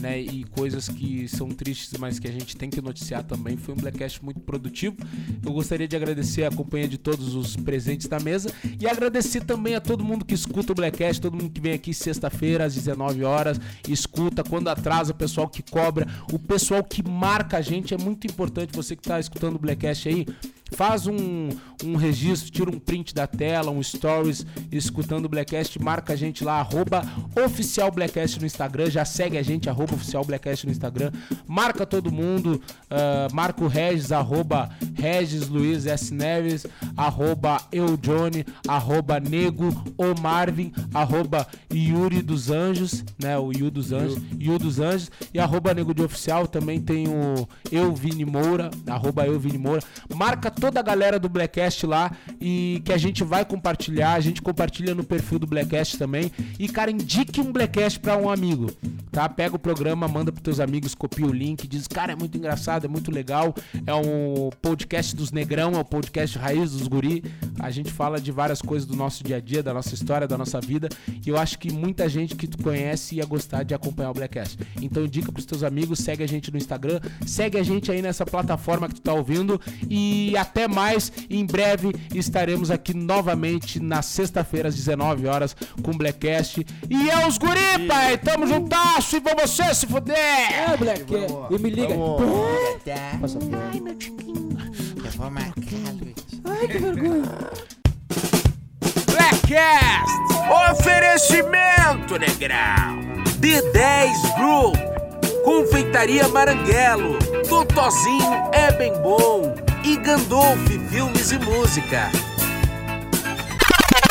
né? E coisas que são tristes, mas que a gente tem que noticiar também. Foi um Blackcast muito produtivo. Eu gostaria de agradecer a companhia de todos os presentes da mesa e agradecer também a todo mundo que escuta o Blackcast, todo mundo que vem aqui sexta-feira às 19 horas, escuta quando atrasa, o pessoal que cobra, o pessoal que marca a gente. É muito importante você que está escutando o Blackcast aí faz um, um registro, tira um print da tela, um stories, escutando o Blackcast, marca a gente lá, arroba oficial Blackcast no Instagram, já segue a gente, arroba oficial Blackcast no Instagram, marca todo mundo, uh, marca o Regis, arroba Regis Luiz S. Neves, arroba eu Johnny, arroba Nego o Marvin, arroba Yuri dos Anjos, né, o Yu dos Anjos, Yu dos Anjos, e arroba Nego de Oficial, também tem o Eu Vini Moura, arroba Eu Vini Moura, marca toda a galera do Blackcast lá e que a gente vai compartilhar. A gente compartilha no perfil do Blackcast também. E, cara, indique um Blackcast um amigo, tá? Pega o programa, manda pros teus amigos, copia o link, diz, cara, é muito engraçado, é muito legal. É um podcast dos negrão, é o um podcast raiz dos guri. A gente fala de várias coisas do nosso dia a dia, da nossa história, da nossa vida. E eu acho que muita gente que tu conhece ia gostar de acompanhar o Blackcast. Então indica pros teus amigos, segue a gente no Instagram, segue a gente aí nessa plataforma que tu tá ouvindo e até mais. Em breve estaremos aqui novamente na sexta-feira às 19 horas com o Blackcast. E é os guri, pai! Tamo juntasso e vou você se fuder! É, Black. E me liga. Ai, meu tiquinho. Eu vou marcar, Luiz. Ai, que vergonha. Blackcast! Oferecimento, negrão! D10 Group, Confeitaria Maranguelo, Totozinho é bem bom e Gandolf Filmes e Música.